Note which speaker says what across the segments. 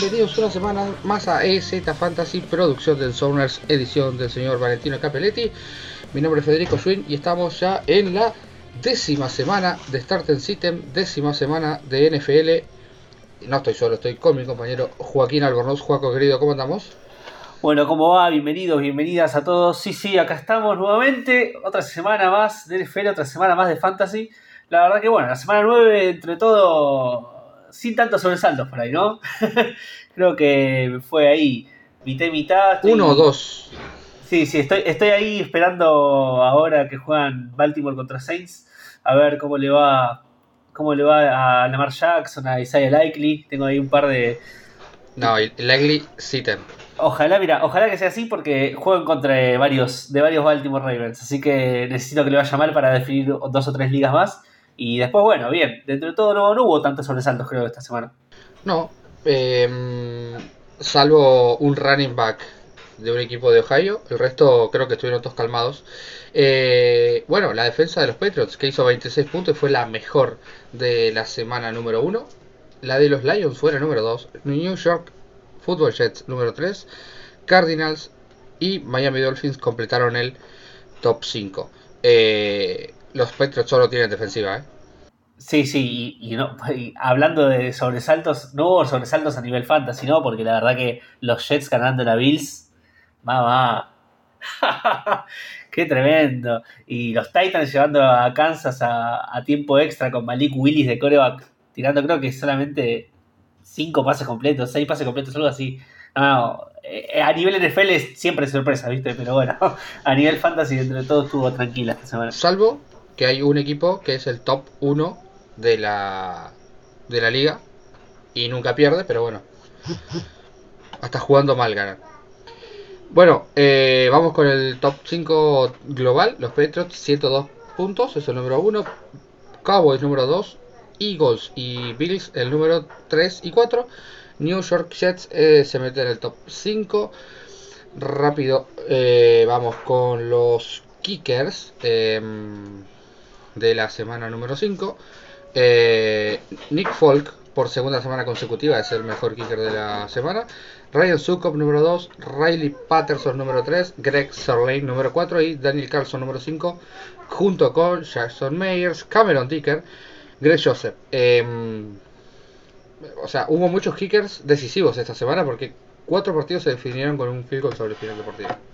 Speaker 1: bienvenidos una semana más a EZ Fantasy, producción del Zoners, edición del señor Valentino Capelletti. Mi nombre es Federico Schwinn y estamos ya en la décima semana de Start System, décima semana de NFL. No estoy solo, estoy con mi compañero Joaquín Albornoz. Joaco querido, ¿cómo andamos?
Speaker 2: Bueno, ¿cómo va? Bienvenidos, bienvenidas a todos. Sí, sí, acá estamos nuevamente. Otra semana más de NFL, otra semana más de Fantasy. La verdad que bueno, la semana 9, entre todo, sin tantos sobresaltos por ahí, ¿no? Creo que fue ahí, mitad y mitad.
Speaker 1: Uno o dos.
Speaker 2: Sí, sí, estoy, estoy ahí esperando ahora que juegan Baltimore contra Saints. A ver cómo le va cómo le va a Lamar Jackson, a Isaiah Likely. Tengo ahí un par de.
Speaker 1: No, Likely sí
Speaker 2: Ojalá, mira, ojalá que sea así porque juego contra varios, de varios Baltimore Ravens. Así que necesito que le vaya mal para definir dos o tres ligas más. Y después, bueno, bien, dentro de todo no, hubo tantos sobresaltos creo esta semana.
Speaker 1: No, em, salvo un running back de un equipo de Ohio, el resto creo que estuvieron todos calmados. Eh, bueno, la defensa de los Patriots, que hizo 26 puntos fue la mejor de la semana número 1. La de los Lions fue la número 2. New York Football Jets número 3. Cardinals y Miami Dolphins completaron el top 5. Eh, los Patriots solo tienen defensiva, ¿eh?
Speaker 2: Sí, sí, y, no, hablando de sobresaltos, no hubo sobresaltos a nivel fantasy, ¿no? Porque la verdad que los Jets ganando la Bills, mamá, qué tremendo. Y los Titans llevando a Kansas a, tiempo extra con Malik Willis de coreback, tirando creo que solamente cinco pases completos, seis pases completos, algo así. No, eh, a nivel NFL siempre sorpresa, ¿viste? Pero bueno, a nivel fantasy, entre todo estuvo tranquila esta semana.
Speaker 1: Salvo que hay un equipo que es el top 1 de la, de la liga y nunca pierde, pero bueno, hasta jugando mal gana. Bueno, eh, vamos con el top 5 global. Los Patriots 102 puntos, es el número 1. Cowboys número 2. Eagles y Bills el número 3 y 4. New York Jets eh, se mete en el top 5. Rápido, eh, vamos con los kickers. De la semana número 5. Eh, Nick Folk, por segunda semana consecutiva, es el mejor kicker de la semana. Ryan Sukop, número 2. Riley Patterson, número 3. Greg Serlane, número 4. Y Daniel Carlson, número 5. Junto con Jackson Meyers, Cameron Dicker, Greg Joseph. Em, o sea, hubo muchos kickers decisivos esta semana porque cuatro partidos se definieron con un field sobre el final del partido.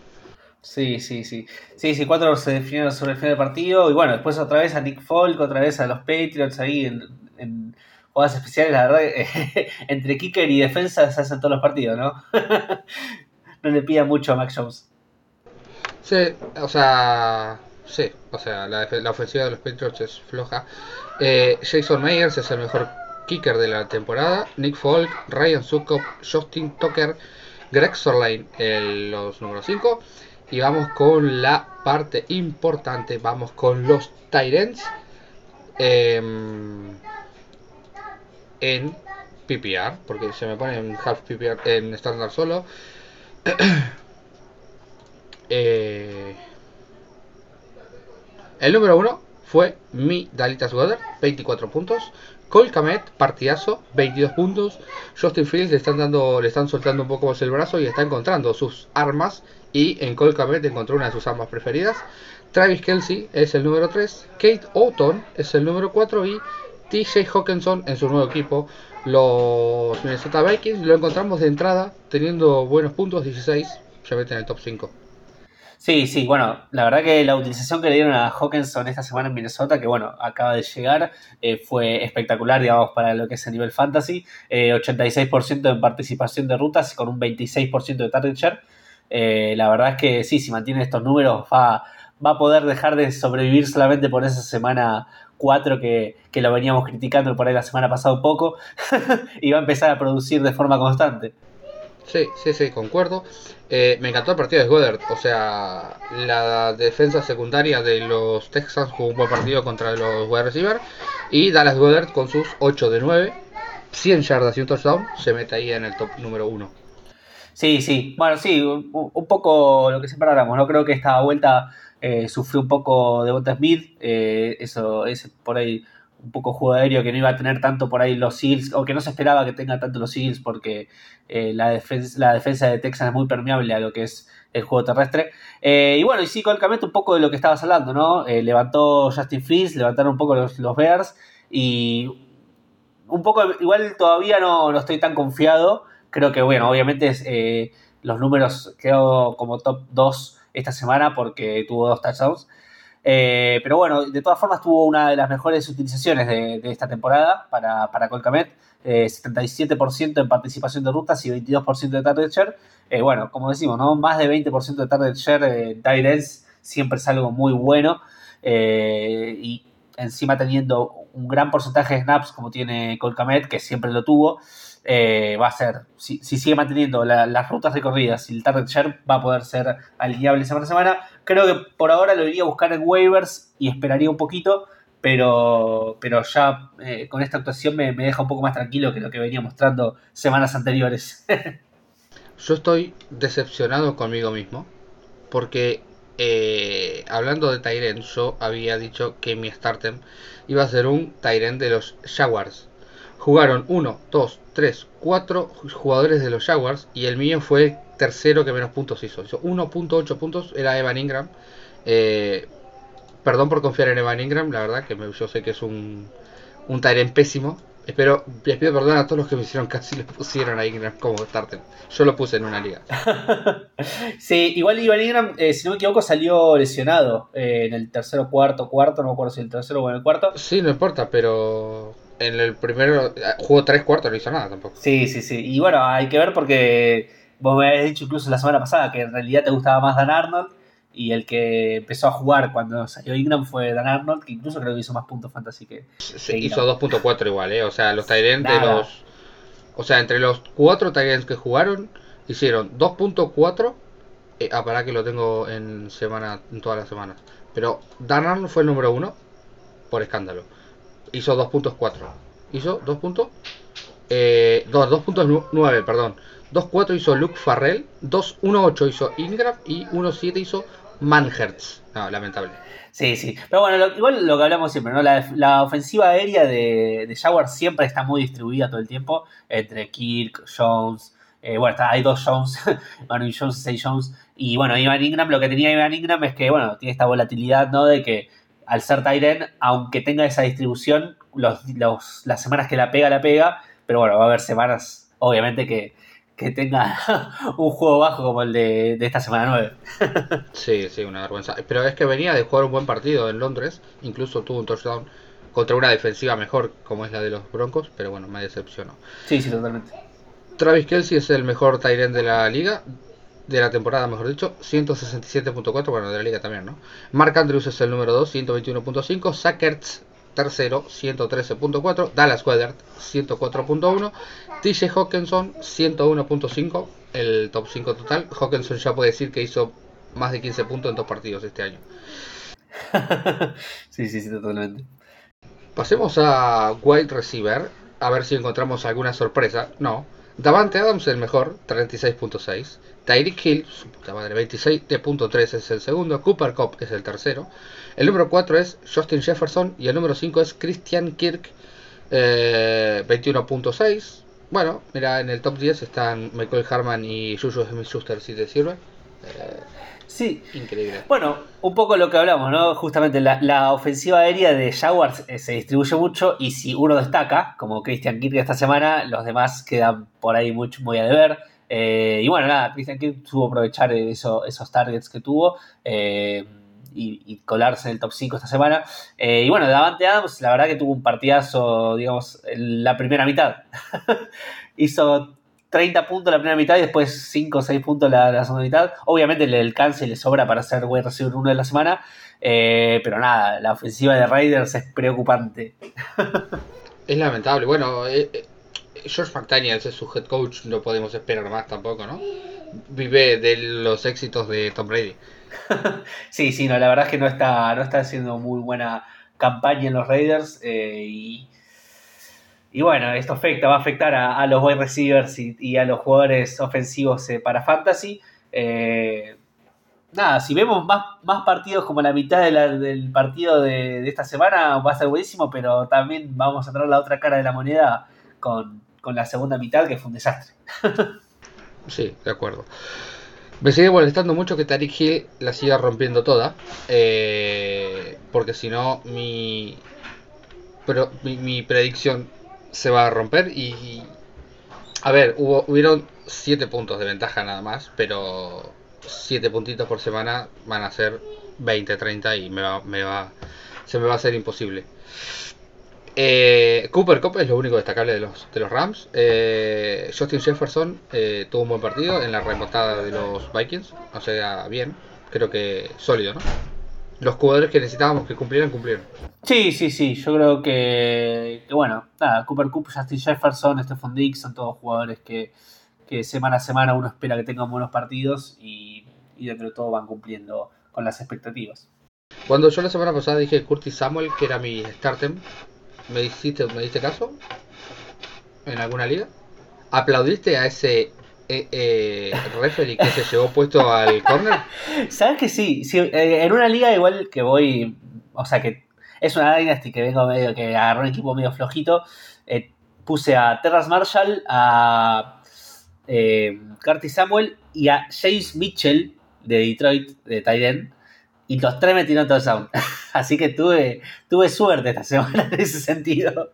Speaker 2: Sí, sí, sí. Sí, sí, cuatro se definieron sobre el final del partido. Y bueno, después otra vez a Nick Folk, otra vez a los Patriots ahí en, en jugadas especiales. La verdad, entre kicker y defensa se hacen todos los partidos, ¿no? no le pida mucho a Max Jones.
Speaker 1: Sí, o sea, sí, o sea, la, la ofensiva de los Patriots es floja. Eh, Jason Meyers es el mejor kicker de la temporada. Nick Folk, Ryan Sukop, Justin Tucker, Greg Sorline, los números 5. Y vamos con la parte importante. Vamos con los Tyrants. Em, en PPR. Porque se me pone en half PPR en estándar solo. Eh, el número uno fue mi Dalitas Weather, 24 puntos. Cole Kamet, partidazo, 22 puntos. Justin Fields le están dando, le están soltando un poco más el brazo y está encontrando sus armas y en Cole encontró una de sus armas preferidas. Travis Kelsey es el número 3, Kate Oughton es el número 4 y TJ Hawkinson en su nuevo equipo, los Minnesota Vikings. Lo encontramos de entrada teniendo buenos puntos, 16, se mete en el top 5.
Speaker 2: Sí, sí, bueno, la verdad que la utilización que le dieron a Hawkinson esta semana en Minnesota, que bueno, acaba de llegar, eh, fue espectacular, digamos, para lo que es el nivel fantasy. 86% eh, en participación de rutas con un 26% de target share. Eh, la verdad es que sí, si mantiene estos números va, va a poder dejar de sobrevivir solamente por esa semana 4 que, lo veníamos criticando por ahí la semana pasada un poco y va a empezar a producir de forma constante.
Speaker 1: Sí, sí, sí, concuerdo. Eh, me encantó el partido de Goddard. O sea, la defensa secundaria de los Texans jugó un buen partido contra los wide receiver. Y Dallas Goddard con sus 8 de 9, 100 yardas y un touchdown, se mete ahí en el top número 1.
Speaker 2: Sí, sí. Bueno, sí, un, poco lo que siempre hablamos, ¿no? Creo que esta vuelta eh, sufrió un poco de Bota Smith. Eh, eso es por ahí un poco juego aéreo que no iba a tener tanto por ahí los Seals, o que no se esperaba que tenga tanto los Seals porque eh, la, defensa, de Texas es muy permeable a lo que es el juego terrestre. Y bueno, y sí, colcamente un poco de lo que estabas hablando, ¿no? Levantó Justin Fields, levantaron un poco los, los, Bears y un poco, igual todavía no, no estoy tan confiado. Creo que, bueno, obviamente los números quedó como top 2 esta semana porque tuvo dos touchdowns. Eh, pero bueno, de todas formas tuvo una de las mejores utilizaciones de, esta temporada para, para Colcamet. 77% eh, en participación de rutas y 22% de target share. Eh, bueno, como decimos, ¿no? más de 20% de target share tight siempre es algo muy bueno. y encima teniendo un gran porcentaje de snaps como tiene Colcamet, que siempre lo tuvo. Eh, va a ser, si, sigue manteniendo las rutas recorridas y el target share, va a poder ser alineable semana a semana. Creo que por ahora lo iría a buscar en waivers y esperaría un poquito, pero, pero ya eh, con esta actuación me, deja un poco más tranquilo que lo que venía mostrando semanas anteriores.
Speaker 1: Yo estoy decepcionado conmigo mismo, porque eh, hablando de Tyren, yo había dicho que mi starter iba a ser un Tyren de los Jaguars. Jugaron 1, 2, 3, 4 jugadores de los Jaguars y el mío fue el tercero que menos puntos hizo. Hizo 1.8 puntos, era Evan Ingram. Eh, perdón por confiar en Evan Ingram, la verdad que yo sé que es un, un pésimo. Espero, les pido perdón a todos los que me hicieron casi le pusieron a Ingram como starter. Yo lo puse en una liga.
Speaker 2: sí, igual Evan Ingram, eh, si no me equivoco, salió lesionado eh, en el tercero, cuarto, cuarto, no me acuerdo si el tercero o en el cuarto.
Speaker 1: Sí, no importa, pero en el primero jugó tres cuartos, no hizo nada tampoco.
Speaker 2: Sí, sí, sí. Y bueno, hay que ver porque vos me habías dicho incluso la semana pasada que en realidad te gustaba más Dan Arnold y el que empezó a jugar cuando salió Ingram fue Dan Arnold, que incluso creo que hizo más puntos fantasy que.
Speaker 1: Se hizo 2.4 igual, ¿eh? O sea, los Tyrants de los. O sea, entre los cuatro Tyrants que jugaron, hicieron 2.4. Eh, ah, para que lo tengo en semana en todas las semanas. Pero Dan Arnold fue el número uno por escándalo hizo 2.4. Hizo 2 puntos. Eh, 2.9, perdón. 2.4 hizo Luke Farrell. 2.1.8 hizo Ingram. Y 1.7 hizo Manhertz. No, lamentable.
Speaker 2: Sí, sí. Pero bueno, igual lo que hablamos siempre, ¿no? La, ofensiva aérea de, de Jaguar siempre está muy distribuida todo el tiempo. Entre Kirk, Jones. Eh, bueno, está, hay dos Jones, Manu Jones seis Jones. Y bueno, Ivan Ingram, lo que tenía Ivan Ingram es que, bueno, tiene esta volatilidad, ¿no? De que al ser Tyren, aunque tenga esa distribución, los, las semanas que la pega, la pega, pero bueno, va a haber semanas, obviamente, que, tenga un juego bajo como el de, esta semana
Speaker 1: 9. sí, sí, una vergüenza. Pero es que venía de jugar un buen partido en Londres, incluso tuvo un touchdown contra una defensiva mejor como es la de los Broncos, pero bueno, me decepcionó.
Speaker 2: Sí, sí, totalmente.
Speaker 1: Travis Kelsey es el mejor Tyren de la liga, de la temporada, mejor dicho, 167.4, bueno, de la liga también, ¿no? Mark Andrews es el número 2, 121.5, Sackerts tercero, 113.4, Dallas Weather, 104.1, TJ Hawkinson, 101.5, el top 5 total. Hawkinson ya puede decir que hizo más de 15 puntos en dos partidos este año.
Speaker 2: sí, sí, sí, totalmente.
Speaker 1: Pasemos a wide receiver, a ver si encontramos alguna sorpresa. No. Davante Adams el mejor, 36.6. Tyreek Hill, su puta madre, 26.3 es el segundo. Cooper Cup es el tercero. El número 4 es Justin Jefferson. Y el número 5 es Christian Kirk, 21.6. Eh, bueno, mira, en el top 10 están Michael Harman y Juju Smith-Schuster, si te sirve. Eh,
Speaker 2: sí. Increíble. Bueno, un poco lo que hablamos, ¿no? Justamente la, ofensiva aérea de Jaguars eh, se distribuye mucho y si uno destaca, como Christian Kirk esta semana, los demás quedan por ahí mucho, muy a deber. Eh, y bueno, nada, Christian Kirk tuvo aprovechar eso, esos targets que tuvo eh, y, colarse en el top 5 esta semana. Eh, y bueno, Davante Adams, la verdad que tuvo un partidazo, digamos, en la primera mitad. Hizo 30 puntos la primera mitad y después 5 o 6 puntos la, la segunda mitad. Obviamente le alcanza y le sobra para ser wide receiver uno de la semana. pero nada, la ofensiva de Raiders es preocupante.
Speaker 1: es lamentable. Bueno, George McDaniels es su head coach, no podemos esperar más tampoco, ¿no? Vive de los éxitos de Tom Brady.
Speaker 2: sí, sí, no, la verdad es que no está, no está haciendo muy buena campaña en los Raiders eh, y, y, bueno, esto afecta, va a afectar a, los wide receivers y, a los jugadores ofensivos eh, para Fantasy. Eh, nada, si vemos más, más partidos como la mitad del partido de, esta semana, va a ser buenísimo, pero también vamos a tener la otra cara de la moneda con, la segunda mitad, que fue un desastre.
Speaker 1: sí, de acuerdo. Me sigue molestando mucho que Tariq la siga rompiendo toda. Eh, porque si no, mi, pero, mi, predicción se va a romper. Y. A ver, hubo, hubieron 7 puntos de ventaja nada más. Pero 7 puntitos por semana van a ser 20, 30 y me va, me va, se me va a hacer imposible. Eh, Cooper Cup es lo único destacable de los, de los Rams. Eh, Justin Jefferson eh, tuvo un buen partido en la remontada de los Vikings. O sea, bien. Creo que sólido, ¿no? Los jugadores que necesitábamos que cumplieran, cumplieron.
Speaker 2: Sí, sí, sí. Yo creo que, bueno, nada, Cooper Cup, Justin Jefferson, Stephon Dix son todos jugadores que, que semana a semana uno espera que tengan buenos partidos y, y dentro de todo van cumpliendo con las expectativas.
Speaker 1: Cuando yo la semana pasada dije Curtis Samuel, que era mi startem, ¿me hiciste, me diste caso? ¿En alguna liga? ¿Aplaudiste a ese eh, eh, referee que se llevó puesto al corner?
Speaker 2: Sabes que sí, sí eh, en una liga igual que voy, o sea que es una Dynasty que vengo medio, que agarró un equipo medio flojito, eh, puse a Terras Marshall, a eh, Curtis Samuel y a James Mitchell de Detroit, de Tyden. Y los tres metieron touchdown. Así que tuve, tuve suerte esta semana en ese sentido.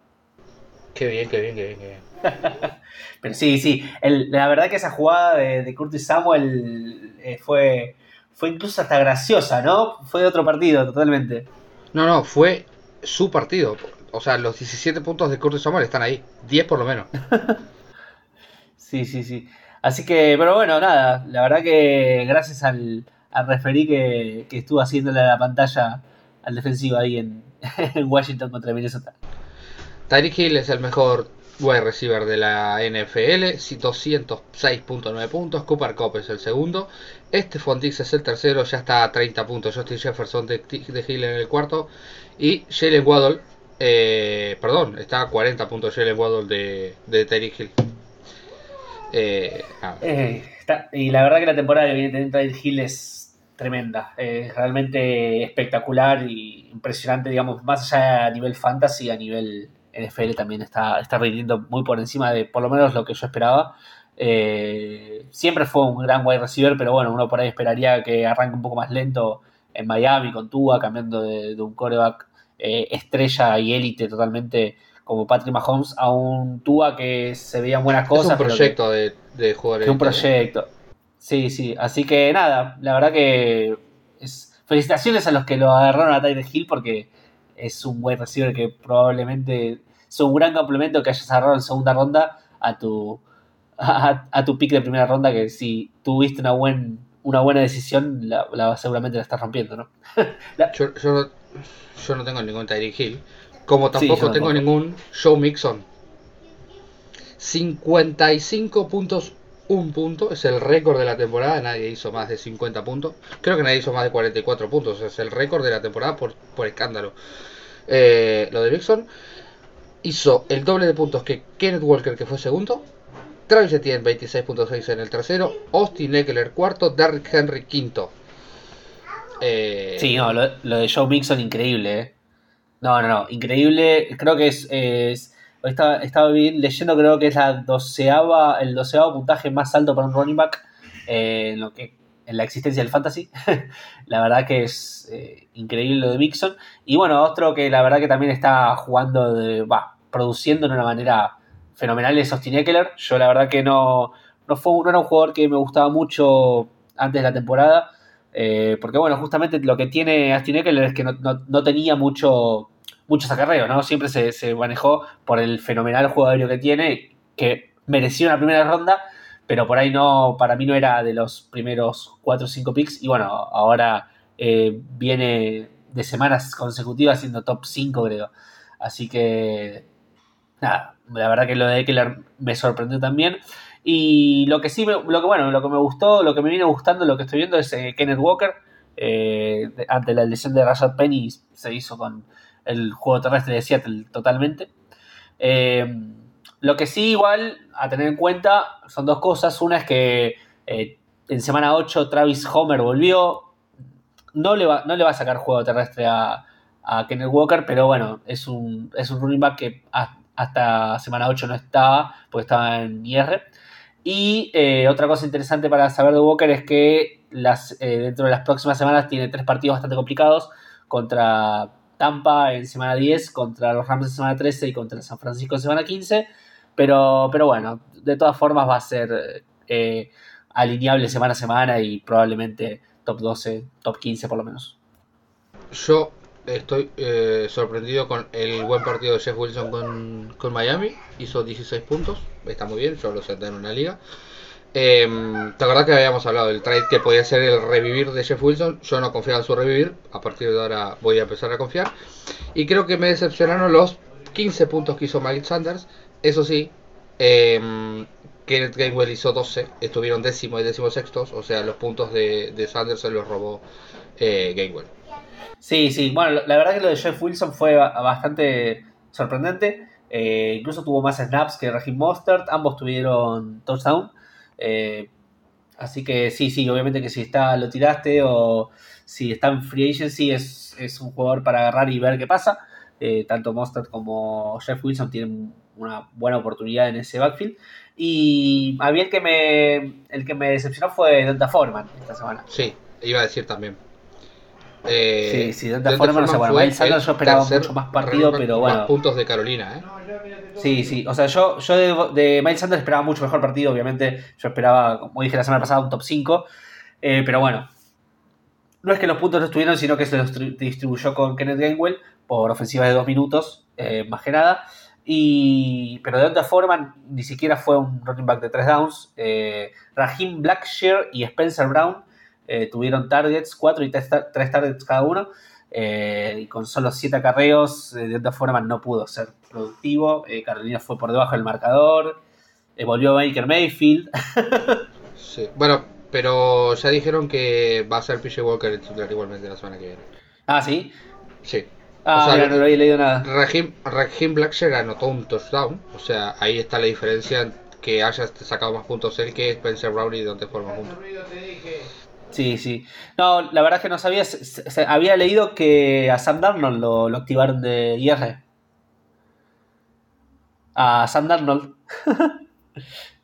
Speaker 1: Qué bien, qué bien, qué bien, qué bien.
Speaker 2: Pero sí, sí. la verdad que esa jugada de, Curtis Samuel eh, fue, fue incluso hasta graciosa, ¿no? Fue de otro partido, totalmente.
Speaker 1: No, no, fue su partido. O sea, los 17 puntos de Curtis Samuel están ahí. 10 por lo menos.
Speaker 2: Sí, sí, sí. Así que, pero bueno, nada, la verdad que gracias al, al referí que, estuvo haciéndole la pantalla al defensivo ahí en, Washington contra Minnesota.
Speaker 1: Tyreek Hill es el mejor wide receiver de la NFL, 206.9 puntos. Cooper Cup es el segundo. Este Fontix es el tercero, ya está a 30 puntos. Justin Jefferson de, Hill en el cuarto. Y Jalen Waddle, eh, perdón, está a 40 puntos Jalen Waddle de, de Tyreek Hill.
Speaker 2: Eh, eh, y la verdad que la temporada que viene teniendo el Hill es tremenda, es realmente espectacular y impresionante, digamos, más allá a nivel fantasy, a nivel NFL también está, está rindiendo muy por encima de por lo menos lo que yo esperaba. Eh, siempre fue un gran wide receiver, pero bueno, uno por ahí esperaría que arranque un poco más lento en Miami con Tua, cambiando de, un coreback estrella y élite totalmente como Patrick Mahomes a un Tua que se veían buenas cosas.
Speaker 1: Es un proyecto de, de jugadores.
Speaker 2: Es un proyecto. Sí, sí. Así que nada, la verdad que es, felicitaciones a los que lo agarraron a Tyler Hill porque es un buen receiver que probablemente es un gran complemento que hayas agarrado en segunda ronda a tu a, tu pick de primera ronda que si tuviste una buen una buena decisión la, seguramente la estás rompiendo, ¿no?
Speaker 1: yo, yo, no tengo ningún Tyreek Hill como tampoco tengo ningún Show Mixon. 55 puntos, un punto. Es el récord de la temporada. Nadie hizo más de 50 puntos. Creo que nadie hizo más de 44 puntos. Es el récord de la temporada por, escándalo. Eh, lo de Mixon hizo el doble de puntos que Kenneth Walker, que fue segundo. Travis Etienne 26.6 en el tercero. Austin Eckler cuarto. Derrick Henry quinto.
Speaker 2: Eh, sí, no, lo, de Joe Mixon increíble, ¿eh? No, no, no, increíble. Creo que es. estaba, estaba leyendo, creo que es la doceava, el doceavo puntaje más alto para un running back eh, en, lo que, en la existencia del fantasy. la verdad que es increíble lo de Mixon. Y bueno, otro que la verdad que también está jugando, de, produciendo de una manera fenomenal es Austin Eckler. Yo la verdad que no, no, fue, no era un jugador que me gustaba mucho antes de la temporada. Eh, porque bueno, justamente lo que tiene Austin Eckler es que no, tenía mucho, muchos acarreos, ¿no? Siempre se, manejó por el fenomenal aéreo que tiene, que mereció una primera ronda, pero por ahí no, para mí no era de los primeros 4 o 5 picks. Y bueno, ahora eh, viene de semanas consecutivas siendo top 5, creo. Así que, nada, la verdad que lo de Eckler me sorprendió también. Y lo que sí, lo que bueno, lo que me gustó, lo que me viene gustando, lo que estoy viendo es eh, Kenneth Walker. Eh, ante la lesión de Rashad Penny se hizo con el juego terrestre de Seattle totalmente. Eh, lo que sí, igual, a tener en cuenta, son dos cosas. Una es que en semana 8 Travis Homer volvió. no le va, no le va a sacar juego terrestre a, a Kenneth Walker, pero bueno, es un, es un running back que hasta semana 8 no estaba, porque estaba en IR. Y eh, otra cosa interesante para saber de Walker es que las, eh, dentro de las próximas semanas tiene tres partidos bastante complicados contra Tampa en semana 10, contra los Rams en semana 13 y contra San Francisco en semana 15. Pero, pero bueno, de todas formas va a ser eh, alineable semana a semana y probablemente top 12, top 15 por lo menos.
Speaker 1: Yo estoy eh, sorprendido con el buen partido de Jeff Wilson con, Miami. Hizo 16 puntos, está muy bien, yo lo senté en una liga. Eh, ¿Te acordás que habíamos hablado del trade que podía ser el revivir de Jeff Wilson? Yo no confiaba en su revivir, a partir de ahora voy a empezar a confiar. Y creo que me decepcionaron los 15 puntos que hizo Mike Sanders. Eso sí, eh, Kenneth Gainwell hizo 12, estuvieron décimo y décimo sextos, o sea, los puntos de, de Sanders se los robó eh, Gainwell.
Speaker 2: Sí, sí, bueno, la verdad que lo de Jeff Wilson fue bastante sorprendente. Eh, incluso tuvo más snaps que Raheem Mostert, ambos tuvieron touchdown. Eh, así que sí, sí, obviamente que si está lo tiraste o si está en free agency es, es un jugador para agarrar y ver qué pasa. Eh, tanto Mostert como Jeff Wilson tienen una buena oportunidad en ese backfield. Y a el que me, el que me decepcionó fue Delta Foreman esta semana.
Speaker 1: Sí, iba a decir también.
Speaker 2: Eh, sí, sí, de otra forma, no sé, bueno, Miles Sanders yo esperaba mucho más partido, pero bueno. Más
Speaker 1: puntos de Carolina, ¿eh?
Speaker 2: Sí, sí, o sea, yo, yo de, de, Miles Sanders esperaba mucho mejor partido, obviamente. Yo esperaba, como dije la semana pasada, un top 5. Eh, pero bueno, no es que los puntos no estuvieron, sino que se los distribuyó con Kenneth Gainwell por ofensivas de dos minutos, eh, más que nada. Y, pero de otra forma, ni siquiera fue un running back de tres downs. Eh, Raheem Blackshear y Spencer Brown eh, tuvieron targets, 4 y 3 targets cada uno. Eh, y con solo 7 acarreos, eh, de otra forma no pudo ser productivo. Carolina fue por debajo del marcador. volvió Baker Mayfield.
Speaker 1: sí. Bueno, pero ya dijeron que va a ser PJ Walker el titular igualmente la semana que viene.
Speaker 2: Ah, sí.
Speaker 1: Sí.
Speaker 2: Ah, o no había leído nada.
Speaker 1: Raheem, Raheem Blackshear anotó un touchdown. O sea, ahí está la diferencia que haya sacado más puntos él que Spencer Brown y donde forma juntos.
Speaker 2: Sí, sí. No, la verdad es que no sabía. Se, había leído que a Sam Darnold lo, lo activaron de IR. A Sam Darnold.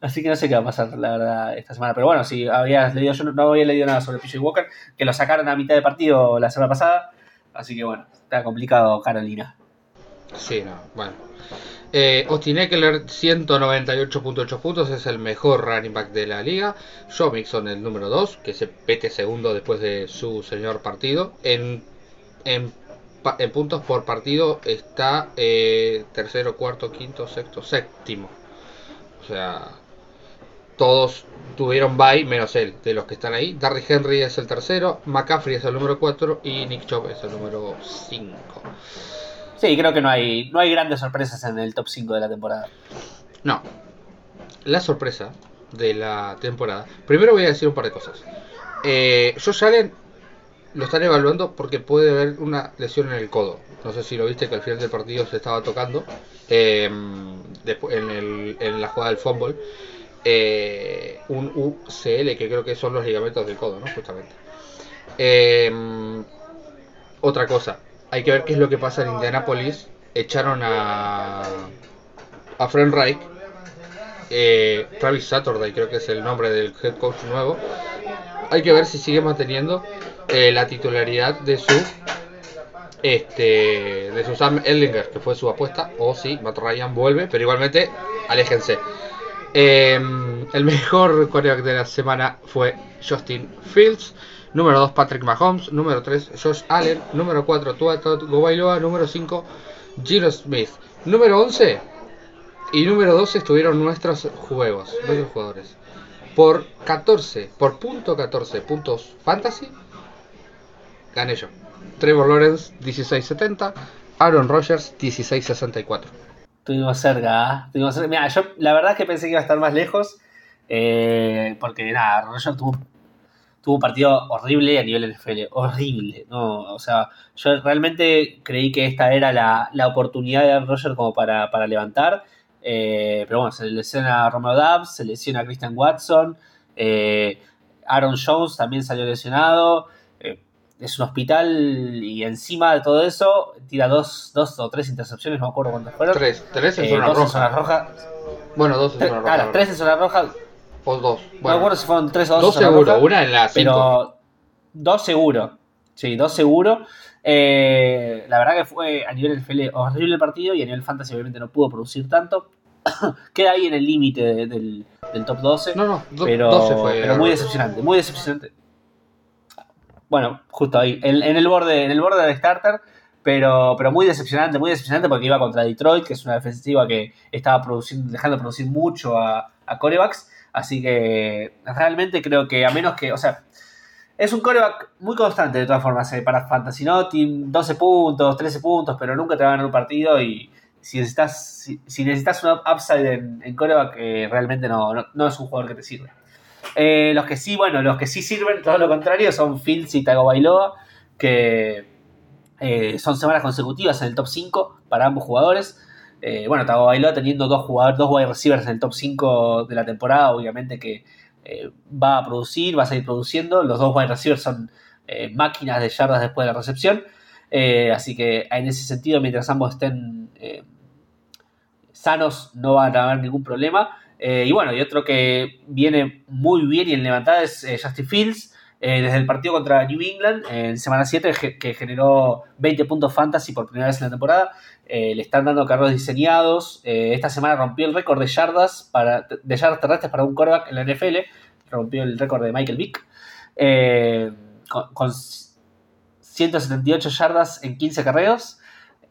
Speaker 2: Así que no sé qué va a pasar, la verdad, esta semana. Pero bueno, si habías leído, yo no, había leído nada sobre PJ Walker, que lo sacaron a mitad de partido la semana pasada. Así que bueno, está complicado Carolina.
Speaker 1: Sí, no, bueno. Eh, Austin Eckler, 198.8 puntos, es el mejor running back de la liga. Joe Mixon, el número 2, que se pete segundo después de su señor partido. En, en, puntos por partido está eh, tercero, cuarto, quinto, sexto, séptimo. O sea, todos tuvieron bye menos él, de los que están ahí. Darry Henry es el tercero, McCaffrey es el número 4 y Nick Chubb es el número 5.
Speaker 2: Sí, creo que no hay, no hay grandes sorpresas en el top 5 de la temporada.
Speaker 1: No. La sorpresa de la temporada. Primero voy a decir un par de cosas. Eh, Josh lo están evaluando porque puede haber una lesión en el codo. No sé si lo viste que al final del partido se estaba tocando em, en, el, en, la jugada del fútbol. Eh, un UCL, que creo que son los ligamentos del codo, ¿no? Justamente. Em, otra cosa, hay que ver qué es lo que pasa en Indianapolis. Echaron a, a Frank Reich. Eh, Travis Saturday creo que es el nombre del head coach nuevo. Hay que ver si sigue manteniendo eh, la titularidad de su este de su Sam Ellinger, que fue su apuesta, o si Matt Ryan vuelve, pero igualmente aléjense. Em, el mejor quarterback de la semana fue Justin Fields. Número 2, Patrick Mahomes. Número 3, Josh Allen. Número 4, Tua Gobailoa. Número 5, Giro Smith. Número 11 y número 12 estuvieron nuestros juegos, nuestros jugadores. Por 14, por punto 14 puntos fantasy, gané yo. Trevor Lawrence 16.70, Aaron Rodgers 16.64.
Speaker 2: Tuvimos cerca, ¿eh? cerca. Mira, yo la verdad es que pensé que iba a estar más lejos, eh, porque nada, Rodgers tuvo tuvo un partido horrible a nivel NFL, horrible, ¿no? O sea, yo realmente creí que esta era la, oportunidad de Roger como para, levantar, eh, pero bueno, se lesiona a Romeo Dubs, se lesiona a Christian Watson, eh, Aaron Jones también salió lesionado, eh, es un hospital y encima de todo eso tira dos, dos o tres intercepciones, no me acuerdo cuántas fueron.
Speaker 1: Tres, tres en zona
Speaker 2: en
Speaker 1: roja.
Speaker 2: zona roja.
Speaker 1: Bueno, dos en zona roja.
Speaker 2: las tres en zona roja.
Speaker 1: O dos.
Speaker 2: no me
Speaker 1: Bueno,
Speaker 2: acuerdo si fueron tres o dos,
Speaker 1: dos seguro,
Speaker 2: roja,
Speaker 1: una en la cinco.
Speaker 2: Pero dos seguro. Sí, dos seguro. Eh, la verdad que fue a nivel NFL horrible el partido y a nivel fantasy obviamente no pudo producir tanto. Queda ahí en el límite de- del, del top 12.
Speaker 1: No, no, do-
Speaker 2: pero,
Speaker 1: 12 fue.
Speaker 2: pero muy decepcionante, muy decepcionante. Bueno, justo ahí, en, en el borde, en el borde del starter, pero, pero muy decepcionante, muy decepcionante porque iba contra Detroit, que es una defensiva que estaba produciendo, dejando de producir mucho a, a corebacks. Así que realmente creo que a menos que, o sea, es un coreback muy constante de todas formas eh, para Fantasy, ¿no? Team 12 puntos, 13 puntos, pero nunca te va a ganar un partido y si necesitas, si, si necesitas un upside en, en coreback, eh, realmente no, no, es un jugador que te sirve. Eh, los que sí, bueno, los que sí sirven, todo lo contrario, son Fields y Tago Bailoa, que son semanas consecutivas en el top 5 para ambos jugadores. Eh, bueno, Tago Bailoa teniendo dos jugadores, dos wide receivers en el top 5 de la temporada, obviamente que eh, va a producir, va a seguir produciendo. Los dos wide receivers son eh, máquinas de yardas después de la recepción. Eh, así que en ese sentido, mientras ambos estén sanos, no van a haber ningún problema. Y bueno, y otro que viene muy bien y en levantada es Justin Fields. Eh, desde el partido contra New England en semana 7, ge- que generó 20 puntos fantasy por primera vez en la temporada. Eh, le están dando carros diseñados. Eh, esta semana rompió el récord de yardas, para, de yardas terrestres para un quarterback en la NFL. Rompió el récord de Michael Vick. Eh, con, con 178 yardas en 15 carreos.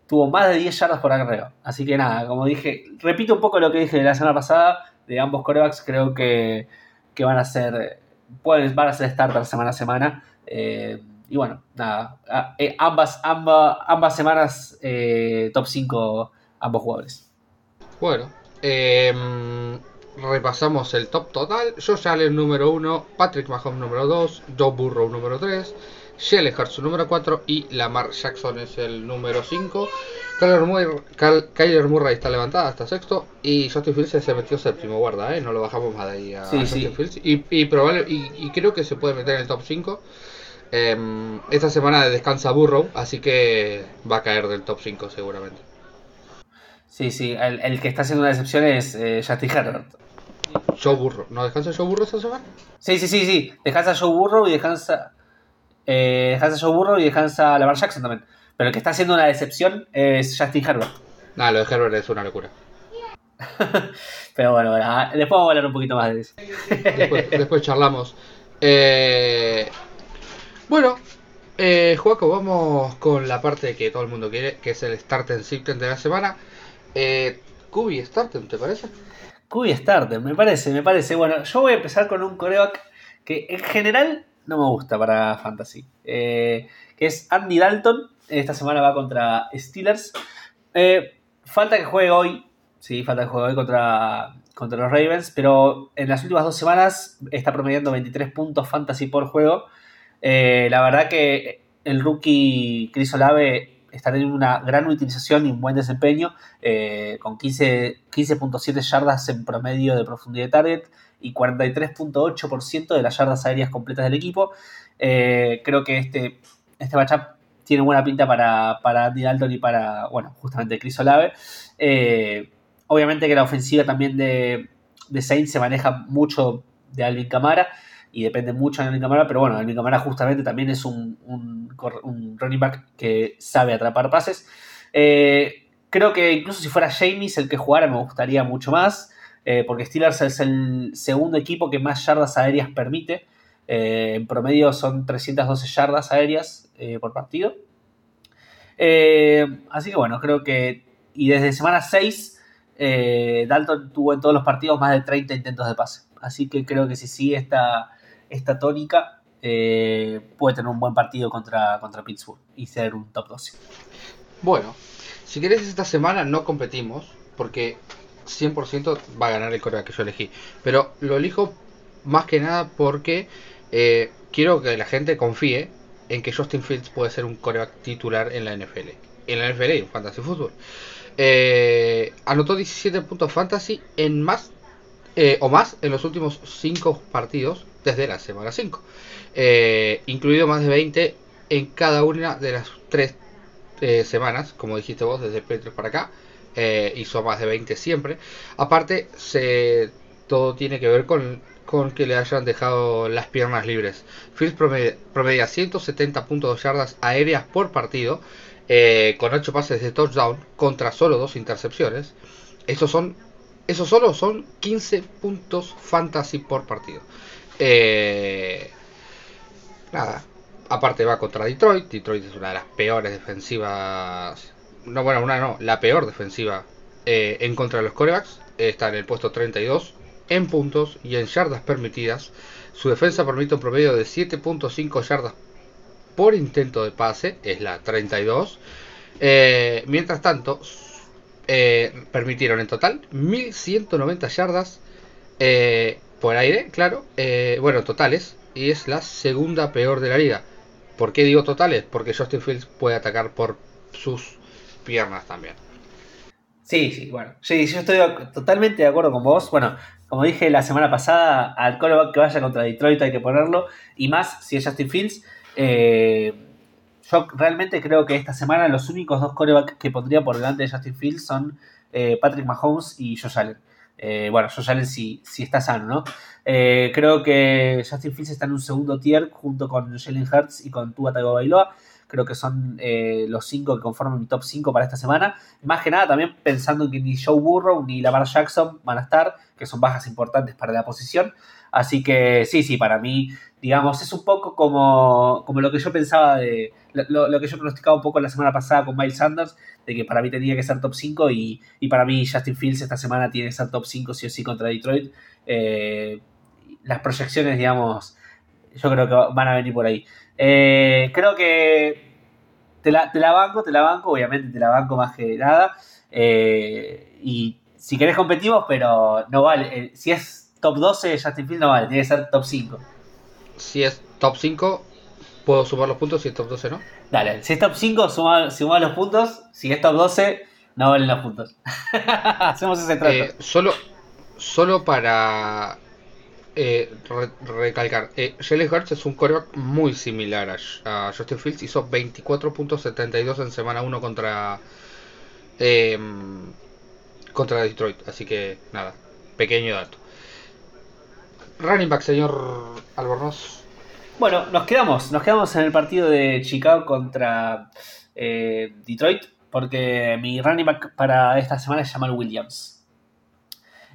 Speaker 2: Tuvo más de 10 yardas por acarreo. Así que nada, como dije, repito un poco lo que dije la semana pasada de ambos corebacks. Creo que, que van a ser pueden, van a ser starter semana a semana. Eh, y bueno, nada, eh, ambas, ambas, ambas semanas eh, top 5 ambos jugadores.
Speaker 1: Bueno, em, repasamos el top total. Josh Allen número 1, Patrick Mahomes número 2, Joe Burrow número 3, Jalen Hurts número 4 y Lamar Jackson es el número 5. Kyler Murray, Cal- Kyler Murray está levantada hasta sexto y Justin Fields se metió séptimo, guarda, ¿eh? no lo bajamos más de ahí a
Speaker 2: Sí,
Speaker 1: Justin
Speaker 2: sí.
Speaker 1: Fields. Y, y, probable, y, y creo que se puede meter en el top 5. Em, esta semana descansa Burrow, así que va a caer del top 5 seguramente.
Speaker 2: Sí, sí, el, el que está haciendo una decepción es eh, Justin Herbert.
Speaker 1: Joe Burrow, ¿no descansa Joe Burrow esta semana?
Speaker 2: Sí, sí, sí, sí. Descansa Joe Burrow y descansa. Eh, descansa Joe Burrow y descansa Lamar Jackson también. Pero el que está haciendo una decepción es Justin Herbert.
Speaker 1: Nada, lo de Herbert es una locura.
Speaker 2: Pero bueno, ah, después vamos a hablar un poquito más de eso.
Speaker 1: Después, después charlamos. Eh, bueno, eh, Juaco, vamos con la parte que todo el mundo quiere, que es el Start and Sit de la semana. Eh, Kubi Startem, ¿te parece?
Speaker 2: Cubi Starter, me parece, me parece. Bueno, yo voy a empezar con un coreback que en general no me gusta para Fantasy. eh, que es Andy Dalton. Esta semana va contra Steelers. Eh, falta que juegue hoy. Sí, falta que juegue hoy contra, contra los Ravens. Pero en las últimas dos semanas está promediando 23 puntos Fantasy por juego. Eh, la verdad que el rookie Chris Olave está teniendo una gran utilización y un buen desempeño, eh, con 15 15.7 yardas en promedio de profundidad de target y 43.8% de las yardas aéreas completas del equipo. Eh, creo que este, este matchup tiene buena pinta para, para Andy Dalton y para, bueno, justamente Chris Olave. Eh, obviamente que la ofensiva también de, de Saints se maneja mucho de Alvin Kamara y depende mucho de Alvin Kamara, pero bueno, Alvin Kamara justamente también es un running back que sabe atrapar pases. Eh, creo que incluso si fuera James el que jugara me gustaría mucho más, eh, porque Steelers es el segundo equipo que más yardas aéreas permite. Eh, en promedio son 312 yardas aéreas eh, por partido. Eh, así que bueno, creo que. Y desde semana 6, eh, Dalton tuvo en todos los partidos más de 30 intentos de pase. Así que creo que si sigue esta, esta tónica, puede tener un buen partido contra, contra Pittsburgh y ser un top 12.
Speaker 1: Bueno, si querés esta semana no competimos, porque 100% va a ganar el coreback que yo elegí. Pero lo elijo más que nada porque eh, quiero que la gente confíe en que Justin Fields puede ser un coreback titular en la NFL. En la NFL y en Fantasy Football. Eh, anotó 17 puntos fantasy en más eh, o más en los últimos 5 partidos desde la semana 5. Eh, incluido más de 20 en cada una de las tres eh, semanas, como dijiste vos, desde el 3 para acá. Hizo más de 20 siempre. Aparte, se, todo tiene que ver con, con que le hayan dejado las piernas libres. Fields promedia, 170.2 yardas aéreas por partido, eh, con 8 pases de touchdown contra solo 2 intercepciones. Esos son esos solo son 15 puntos fantasy por partido. Eh, nada, aparte va contra Detroit. Detroit es una de las peores defensivas. No, bueno, una no, la peor defensiva eh, en contra de los corebacks. Está en el puesto 32 en puntos y en yardas permitidas. Su defensa permite un promedio de 7.5 yardas por intento de pase, es la 32. Eh, mientras tanto, eh, permitieron en total 1190 yardas por aire, claro, bueno, totales, y es la segunda peor de la liga. ¿Por qué digo totales? Porque Justin Fields puede atacar por sus piernas también.
Speaker 2: Sí, sí, bueno. Sí, yo estoy totalmente de acuerdo con vos. Bueno, como dije la semana pasada, al coreback que vaya contra Detroit hay que ponerlo. Y más si es Justin Fields. Eh, yo realmente creo que esta semana los únicos dos corebacks que pondría por delante de Justin Fields son eh, Patrick Mahomes y Josh Allen. Eh, bueno, Josh Allen si, está sano, ¿no? creo que Justin Fields está en un segundo tier junto con Jalen Hurts y con Tua Tagovailoa. Creo que son eh, los cinco que conforman mi top 5 para esta semana. Más que nada también pensando en que ni Joe Burrow ni Lamar Jackson van a estar, que son bajas importantes para la posición. Así que sí, sí, para mí, digamos, es un poco como, como lo que yo pensaba de. Lo, que yo pronosticaba un poco la semana pasada con Miles Sanders, de que para mí tenía que ser top 5 y, para mí Justin Fields esta semana tiene que ser top 5 sí o sí contra Detroit. Eh, las proyecciones, digamos, yo creo que van a venir por ahí. Eh, creo que te la, banco, te la banco, obviamente te la banco más que nada. Eh, y si querés competimos, pero no vale. Eh, si es top 12, Justin Field no vale, tiene que ser top 5.
Speaker 1: Si es top 5, puedo sumar los puntos, si es top 12 no.
Speaker 2: Dale, si es top 5, suma, suma los puntos. Si es top 12, no valen los puntos. Hacemos ese trato.
Speaker 1: solo, solo para eh, recalcar, eh, Jalen Hurts es un coreback muy similar a, Justin Fields. Hizo 24.72 en semana 1 contra em, contra Detroit. Así que nada, pequeño dato. Running back, señor Albornoz.
Speaker 2: Bueno, nos quedamos, nos quedamos en el partido de Chicago contra eh, Detroit. Porque mi running back para esta semana es Jamal Williams.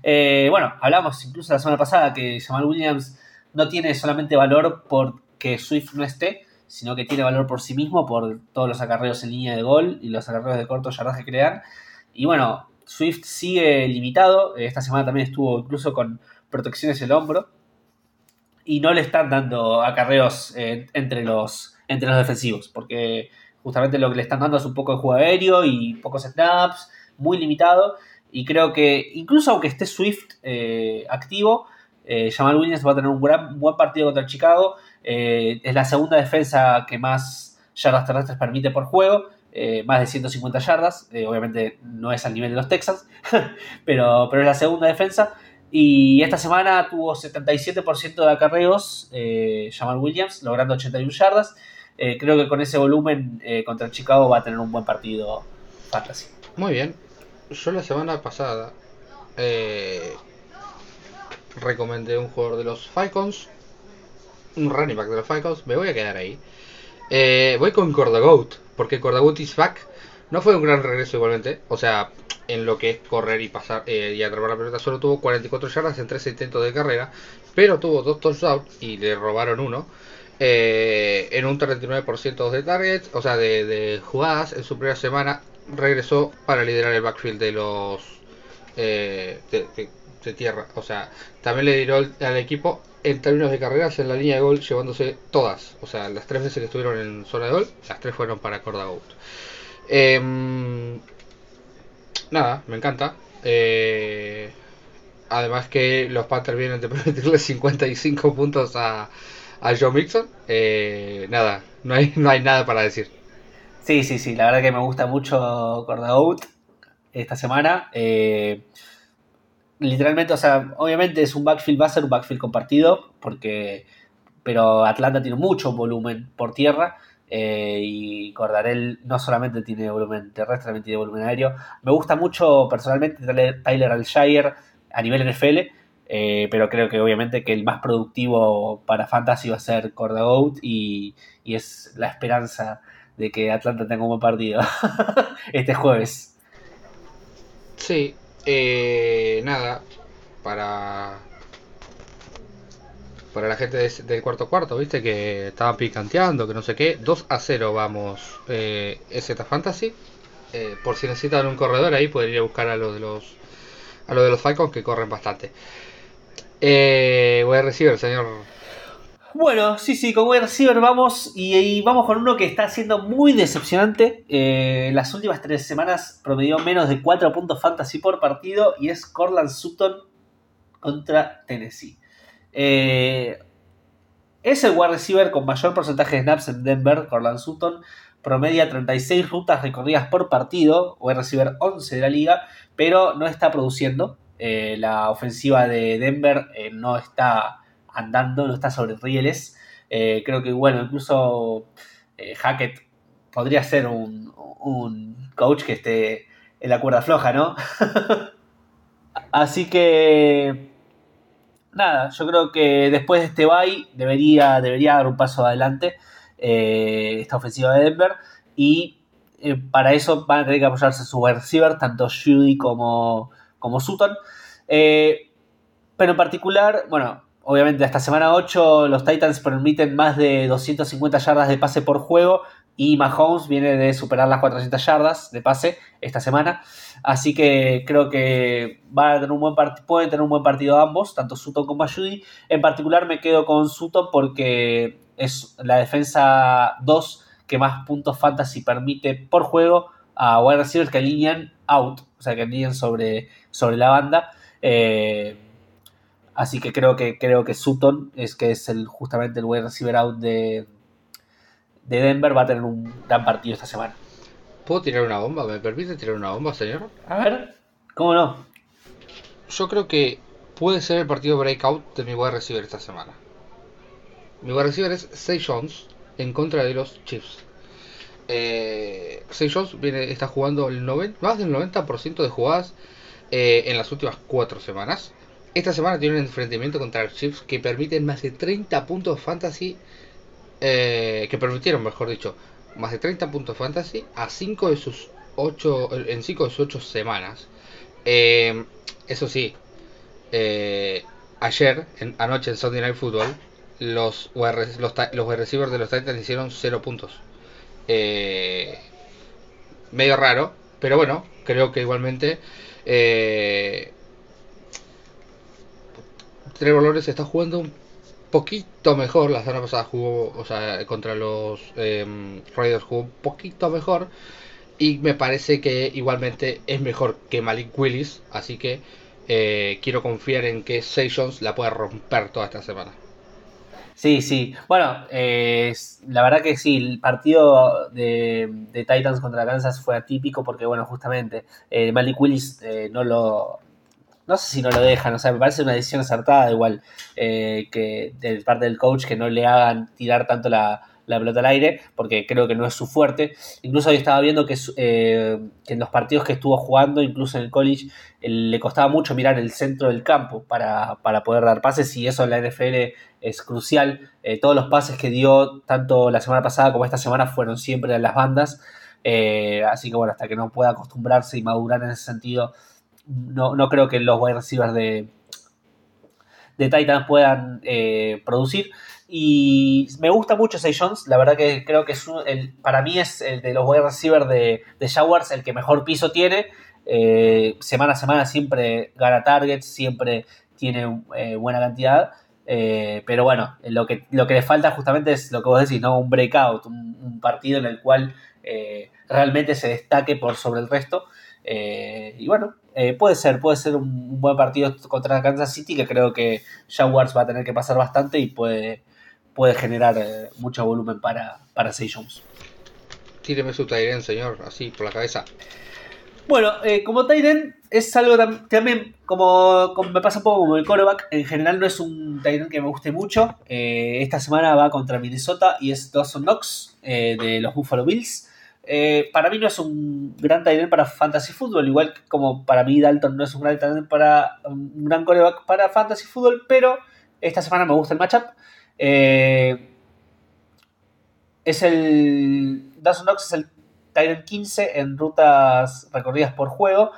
Speaker 2: Eh, bueno, hablamos incluso la semana pasada que Jamal Williams no tiene solamente valor porque Swift no esté, sino que tiene valor por sí mismo, por todos los acarreos en línea de gol y los acarreos de corto yardaje que crean. Y bueno, Swift sigue limitado. Esta semana también estuvo incluso con protecciones en el hombro. Y no le están dando acarreos eh, entre, los, entre los defensivos. Porque justamente lo que le están dando es un poco de juego aéreo y pocos snaps. Muy limitado. Y creo que incluso aunque esté Swift eh, activo, eh, Jamal Williams va a tener un gran, buen partido contra Chicago. Eh, es la segunda defensa que más yardas terrestres permite por juego. más de 150 yardas. obviamente no es al nivel de los Texans, pero, pero es la segunda defensa. Y esta semana tuvo 77% de acarreos Jamal Williams, logrando 81 yardas. creo que con ese volumen contra Chicago va a tener un buen partido fantasy.
Speaker 1: Muy bien, yo la semana pasada eh, recomendé un jugador de los Falcons, un running back de los Falcons, me voy a quedar ahí. Eh, voy con Cordagout, porque Cordagout is back. No fue un gran regreso igualmente, o sea, en lo que es correr y pasar eh, y atrapar la pelota, solo tuvo 44 yardas en 3 intentos de carrera, pero tuvo dos touchdowns y le robaron uno. en un 39% de targets, o sea, de, jugadas en su primera semana regresó para liderar el backfield de los eh, de, tierra. O sea, también le dio al equipo en términos de carreras en la línea de gol, llevándose todas. O sea, las tres veces que estuvieron en zona de gol, las tres fueron para Cordagout. Em, nada, me encanta. Eh, además que los Panthers vienen de permitirle 55 puntos a, a Joe Mixon. Eh, nada, no hay, no hay nada para decir.
Speaker 2: Sí, sí, sí, la verdad que me gusta mucho Cordaout esta semana. Eh, literalmente, o sea, obviamente es un backfield, va a ser un backfield compartido, porque pero Atlanta tiene mucho volumen por tierra. Eh, y Cordarel no solamente tiene volumen terrestre, también tiene volumen aéreo. Me gusta mucho personalmente Tyler Alshire a nivel NFL, eh, pero creo que obviamente que el más productivo para Fantasy va a ser Corda y, y es la esperanza de que Atlanta tenga un buen partido este jueves.
Speaker 1: Sí, eh, nada, para para la gente del cuarto cuarto, viste que estaban picanteando, que no sé qué. 2 a 0 vamos eh, EZ Fantasy. Eh, por si necesitan un corredor ahí, pueden ir a buscar a los de los a lo de los Falcons que corren bastante. Eh, voy a recibir, señor
Speaker 2: bueno, sí, sí, con wide receiver vamos y, vamos con uno que está siendo muy decepcionante. Eh, las últimas tres semanas promedió menos de 4 puntos fantasy por partido y es Corland Sutton contra Tennessee. Eh, es el wide receiver con mayor porcentaje de snaps en Denver, Corland Sutton. Promedia 36 rutas recorridas por partido, wide receiver 11 de la liga, pero no está produciendo. Eh, la ofensiva de Denver no está andando, no está sobre rieles. Eh, creo que, bueno, incluso eh, Hackett podría ser un, coach que esté en la cuerda floja, ¿no? Así que, nada, yo creo que después de este bye debería, debería dar un paso adelante eh, esta ofensiva de Denver y para eso van a tener que apoyarse su receiver, tanto Judy como, como Sutton. pero en particular, bueno, Obviamente, hasta semana 8 los Titans permiten más de 250 yardas de pase por juego y Mahomes viene de superar las 400 yardas de pase esta semana. Así que creo que van a tener un buen pueden tener un buen partido ambos, tanto Sutton como Judy. En particular me quedo con Sutton porque es la defensa 2 que más puntos fantasy permite por juego a wide receivers que alinean out, o sea, que alinean sobre, sobre la banda. Eh, Así que creo que creo que Sutton es que es el justamente el wide receiver out de, de Denver va a tener un gran partido esta semana.
Speaker 1: ¿Puedo tirar una bomba? ¿Me permite tirar una bomba, señor?
Speaker 2: A ver, ¿cómo no?
Speaker 1: Yo creo que puede ser el partido breakout de mi wide receiver esta semana. Mi wide receiver es Say Jones en contra de los Chiefs. Eh, Say Jones viene, está jugando el más del 90% de jugadas eh, en las últimas cuatro semanas. Esta semana tiene un enfrentamiento contra Chiefs que permiten más de 30 puntos fantasy. Eh, que permitieron, mejor dicho, más de 30 puntos fantasy a 5 de sus 8, en 5 de sus 8 semanas. Eh, eso sí, eh, ayer, anoche en Sunday Night Football, los, los, los receivers de los Titans hicieron 0 puntos. medio raro, pero bueno, creo que igualmente Trevor Lawrence está jugando un poquito mejor. La semana pasada jugó, o sea, contra los eh, Raiders jugó un poquito mejor. Y me parece que igualmente es mejor que Malik Willis. Así que eh, quiero confiar en que Sessions la pueda romper toda esta semana.
Speaker 2: Sí, sí. Bueno, eh, la verdad que sí, el partido de, Titans contra Kansas fue atípico porque, bueno, justamente eh, Malik Willis no lo no sé si no lo dejan, o sea, me parece una decisión acertada igual eh, que de parte del coach que no le hagan tirar tanto la, pelota al aire, porque creo que no es su fuerte. Incluso hoy estaba viendo que, eh, en los partidos que estuvo jugando, incluso en el college, le costaba mucho mirar el centro del campo para, poder dar pases y eso en la NFL es crucial. Eh, todos los pases que dio tanto la semana pasada como esta semana fueron siempre en las bandas. así que bueno, hasta que no pueda acostumbrarse y madurar en ese sentido no, creo que los wide receivers de, de Titans puedan eh, producir. Y me gusta mucho Say Jones, la verdad que creo que es el, para mí es el de los wide receivers de, de Jaguars el que mejor piso tiene. Eh, semana a semana siempre gana targets, siempre tiene eh, buena cantidad. pero bueno, lo que, lo que le falta justamente es lo que vos decís, ¿no? Un breakout, un, un partido en el cual realmente se destaque por sobre el resto. Y bueno, eh, puede ser, puede ser un, buen partido contra Kansas City que creo que Jaguars va a tener que pasar bastante y puede, puede generar eh, mucho volumen para, para Jones.
Speaker 1: Tíreme su Tyrion, señor, así por la cabeza.
Speaker 2: Bueno, eh, como Tyren es algo también, como, me pasa un poco como el coreback, en general no es un Tyren que me guste mucho. Eh, esta semana va contra Minnesota y es Dawson Knox eh, de los Buffalo Bills. Para mí no es un gran Tyren para Fantasy Football, igual como para mí Dalton no es un gran Tyren para un gran coreback para Fantasy Football, pero esta semana me gusta el matchup. es el. Dawson Knox es el Tyrant 15 en rutas recorridas por juego.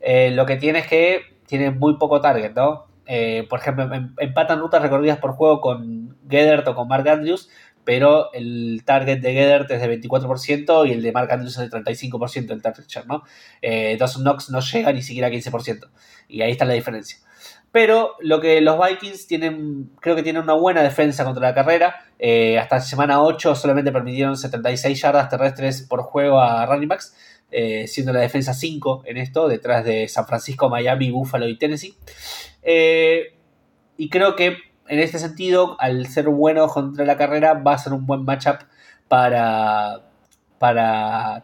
Speaker 2: Eh, lo que tiene es que tiene muy poco target, ¿no? Eh, por ejemplo, em, empatan rutas recorridas por juego con Gedert o con Mark Andrews, pero el target de Gedert es de 24% y el de Mark Andrews es de 35% el target share, ¿no? Eh, Dawson Knox no llega ni siquiera a 15%. Y ahí está la diferencia. Pero lo que los Vikings tienen, creo que tienen una buena defensa contra la carrera. Eh, hasta semana 8 solamente permitieron 76 yardas terrestres por juego a running backs, eh, siendo la defensa 5 en esto, detrás de San Francisco, Miami, Buffalo y Tennessee. Eh, y creo que en este sentido, al ser bueno contra la carrera, va a ser un buen matchup para, para.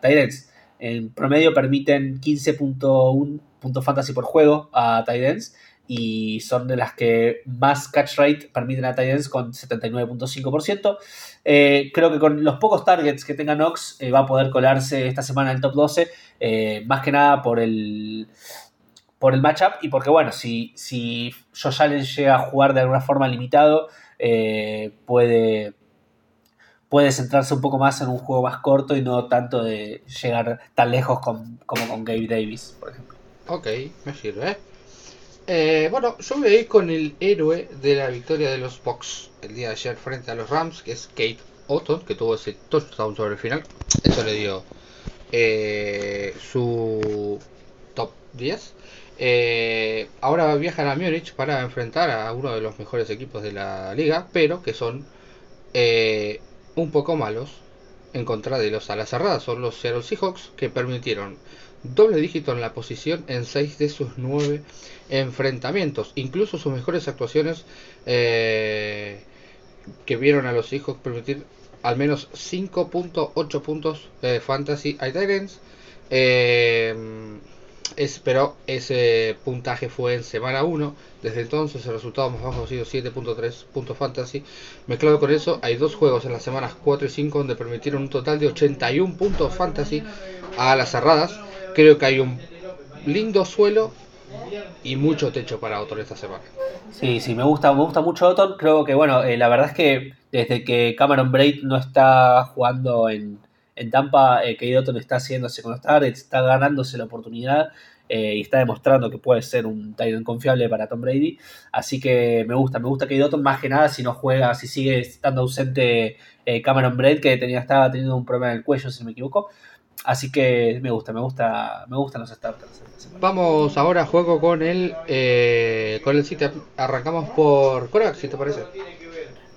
Speaker 2: En promedio permiten 15.1 puntos fantasy por juego a Tyrants y son de las que más catch rate permiten a Titans con 79.5%. Eh, creo que con los pocos targets que tenga Knox eh, va a poder colarse esta semana en el top 12, eh, más que nada por el, por el matchup y porque, bueno, si, si Josh Allen llega a jugar de alguna forma limitado, puede, puede centrarse un poco más en un juego más corto y no tanto de llegar tan lejos como con Gabe Davis, por ejemplo.
Speaker 1: Ok, me sirve. Eh, bueno, yo voy a ir con el héroe de la victoria de los Bucks el día de ayer frente a los Rams, que es Kate Otton, que tuvo ese touchdown sobre el final. Eso le dio eh, su top 10. Eh, ahora viajan a Múnich para enfrentar a uno de los mejores equipos de la liga, pero que son un poco malos en contra de los alas cerradas. Son los Seattle Seahawks que permitieron doble dígito en la posición en 6 de sus 9 enfrentamientos. Incluso sus mejores actuaciones eh, que vieron a los hijos permitir al menos 5.8 puntos de fantasy a Eh, pero ese puntaje fue en semana 1. Desde entonces el resultado más bajo ha sido 7.3 puntos fantasy. Mezclado con eso, hay dos juegos en las semanas 4 y 5 donde permitieron un total de 81 puntos fantasy a las cerradas creo que hay un lindo suelo y mucho techo para Otton esta semana.
Speaker 2: Sí, sí, me gusta, me gusta mucho Otton. Creo que, bueno, eh, la verdad es que desde que Cameron Braid no está jugando en, Tampa, eh, que Otton está haciéndose con los targets, está ganándose la oportunidad eh, y está demostrando que puede ser un Titan confiable para Tom Brady. Así que me gusta, me gusta que Otton más que nada si no juega, si sigue estando ausente eh, Cameron Braid, que tenía, estaba teniendo un problema en el cuello, si no me equivoco. Así que me gusta, me gusta, me gustan los starters.
Speaker 1: Vamos ahora a juego con el eh, con el sitio. Arrancamos por coreback, si te parece.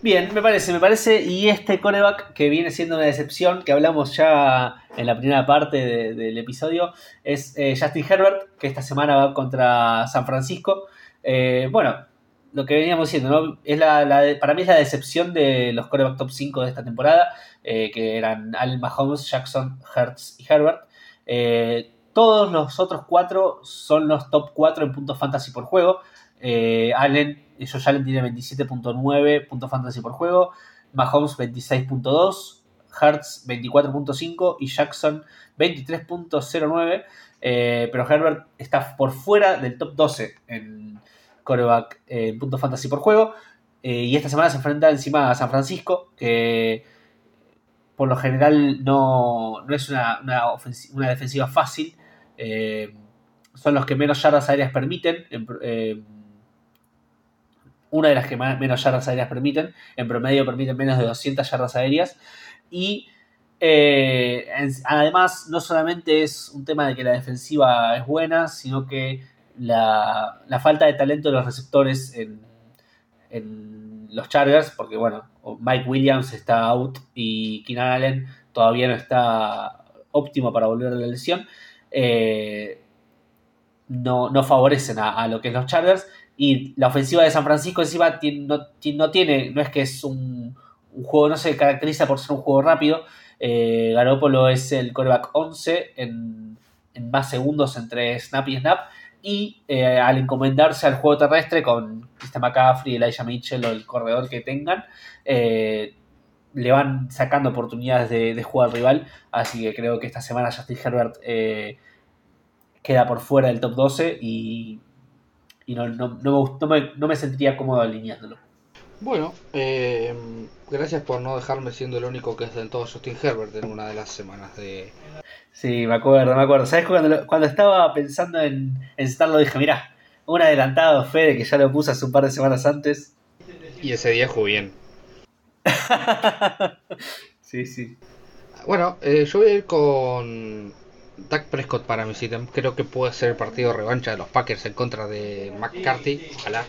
Speaker 2: Bien, me parece, me parece. Y este coreback que viene siendo una decepción, que hablamos ya en la primera parte del episodio, es eh, Justin Herbert, que esta semana va contra San Francisco. Eh, bueno, lo que veníamos diciendo, ¿no? Es la, para mí es la decepción de los coreback top 5 de esta temporada, eh, que eran Allen Mahomes, Jackson, Hertz y Herbert. Todos los otros cuatro son los top 4 en puntos fantasy por juego. Eh, Allen, Josh Allen tiene 27.9 puntos fantasy por juego, Mahomes 26.2, Hertz 24.5 y Jackson 23.09. pero Herbert está por fuera del top 12 en coreback en puntos fantasy por juego. Eh, y esta semana se enfrenta encima a San Francisco, que por lo general no, es una, una, defensiva fácil. Eh, son los que menos yardas aéreas permiten. Eh, una de las que menos yardas aéreas permiten. En promedio permiten menos de 200 yardas aéreas. Y además, no solamente es un tema de que la defensiva es buena, sino que la, falta de talento de los receptores en, los Chargers, porque bueno, Mike Williams está out y Keenan Allen todavía no está óptimo para volver a la lesión, eh, no, no, favorecen a, lo que es los Chargers. Y la ofensiva de San Francisco encima no, no tiene, no es que es un, juego, no se caracteriza por ser un juego rápido. Eh, Garoppolo es el coreback 11 en en más segundos entre snap y snap. Y eh, al encomendarse al juego terrestre con Christian McCaffrey, Elijah Mitchell o el corredor que tengan, eh, le van sacando oportunidades de, jugar al rival. Así que creo que esta semana Justin Herbert eh, queda por fuera del top 12 y, no, me, no, me, sentiría cómodo alineándolo.
Speaker 1: Bueno, eh, gracias por no dejarme siendo el único que sentó a Justin Herbert en una de las semanas de...
Speaker 2: Sí, me acuerdo, me acuerdo. ¿Sabes cuando, cuando estaba pensando en, en dije, mira, un adelantado Fede que ya lo puse hace un par de semanas antes.
Speaker 1: Y ese día jugó bien.
Speaker 2: sí, sí.
Speaker 1: Bueno, eh, yo voy a ir con Dak Prescott para sitem. Creo que puede ser el partido revancha de los Packers en contra de McCarthy. Ojalá.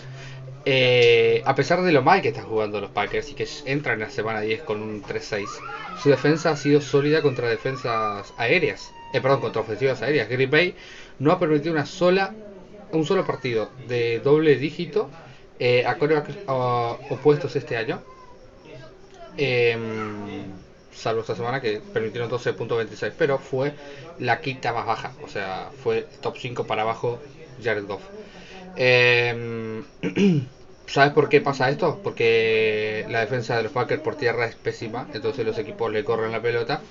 Speaker 1: Eh, a pesar de lo mal que están jugando los Packers y que entran en la semana 10 con un 3-6, su defensa ha sido sólida contra defensas aéreas. Eh, perdón, contra ofensivas aéreas. Green Bay no ha permitido una sola, un solo partido de doble dígito eh, a corebacks opuestos este año. Em, salvo esta semana que permitieron 12.26, pero fue la quinta más baja, o sea, fue top 5 para abajo Jared Goff. Eh, ¿Sabes por qué pasa esto? Porque la defensa de los Packers por tierra es pésima, entonces los equipos le corren la pelota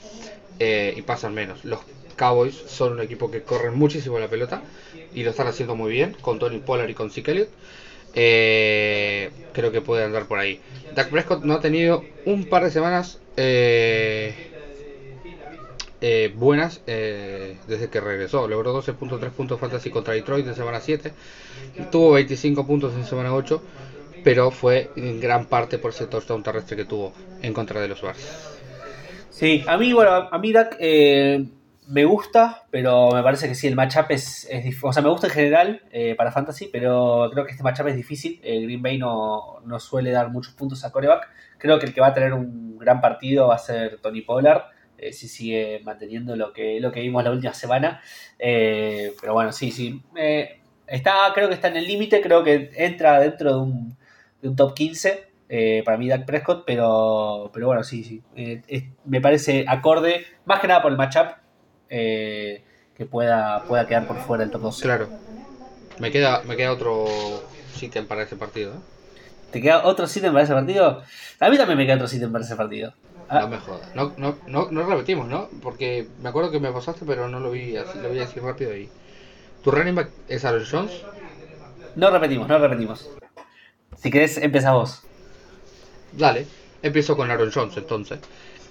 Speaker 1: eh, y pasan menos. Los Cowboys son un equipo que corren muchísimo la pelota y lo están haciendo muy bien con Tony Pollard y con Zeke eh, creo que puede andar por ahí. Dak Prescott no ha tenido un par de semanas eh, eh, buenas desde que regresó. Logró 12.3 puntos fantasy contra Detroit en semana 7. Tuvo 25 puntos en semana 8. Pero fue en gran parte por ese touchdown terrestre que tuvo en contra de los Bears.
Speaker 2: Sí, a mí, bueno, a mí Dak me gusta, pero me parece que sí, el matchup es, es O sea, me gusta en general eh, para Fantasy, pero creo que este matchup es difícil. Green Bay no, suele dar muchos puntos a coreback. Creo que el que va a tener un gran partido va a ser Tony Pollard. Eh, si sigue manteniendo lo que, lo que vimos la última semana. Eh, pero bueno, sí, sí. está, creo que está en el límite. Creo que entra dentro de un, top 15. para mí, Dak Prescott, pero, pero bueno, sí, sí. me parece acorde, más que nada por el matchup, eh, que pueda, pueda quedar por fuera del top 12.
Speaker 1: Claro. Me queda, me queda otro sitio para ese partido.
Speaker 2: ¿Te queda otro sitio para ese partido? A mí también me queda otro sitio para ese partido.
Speaker 1: Ah. No me jodas. No, no, no, no, repetimos, ¿no? Porque me acuerdo que me pasaste, pero no lo vi así. Lo voy a decir rápido ahí. ¿Tu running back es Aaron Jones?
Speaker 2: No repetimos, no repetimos. Si querés, empieza vos.
Speaker 1: Dale, empiezo con Aaron Jones entonces.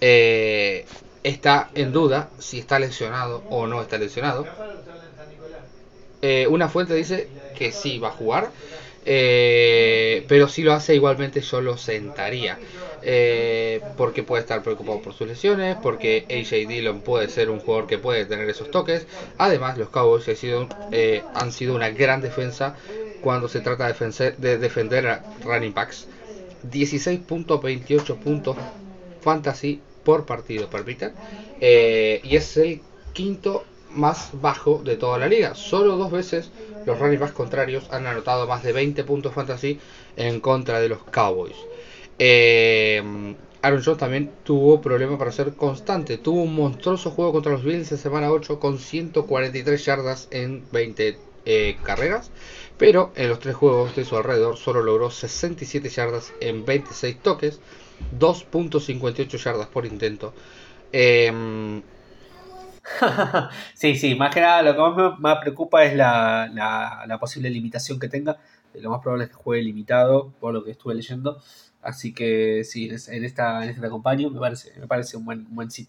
Speaker 1: Eh, está en duda si está lesionado o no está lesionado. Eh, una fuente dice que sí va a jugar, eh, pero si lo hace igualmente yo lo sentaría. Eh, porque puede estar preocupado por sus lesiones, porque AJ Dillon puede ser un jugador que puede tener esos toques. Además, los Cowboys han sido, han sido una gran defensa cuando se trata de defender, de defender a running backs. 16.28 puntos fantasy por partido eh, y es el quinto más bajo de toda la liga. Solo dos veces los running backs contrarios han anotado más de 20 puntos fantasy en contra de los Cowboys. Eh, Aaron Jones también tuvo problemas para ser constante. Tuvo un monstruoso juego contra los Bills en semana 8 con 143 yardas en 20 eh, carreras. Pero en los tres juegos de su alrededor solo logró 67 yardas en 26 toques 2.58 yardas por intento. Em,
Speaker 2: sí, sí, más que nada lo que más me preocupa es la, la, posible limitación que tenga. Lo más probable es que juegue limitado, por lo que estuve leyendo. Así que sí, en esta, en este acompaño me parece, me parece un buen, buen sit.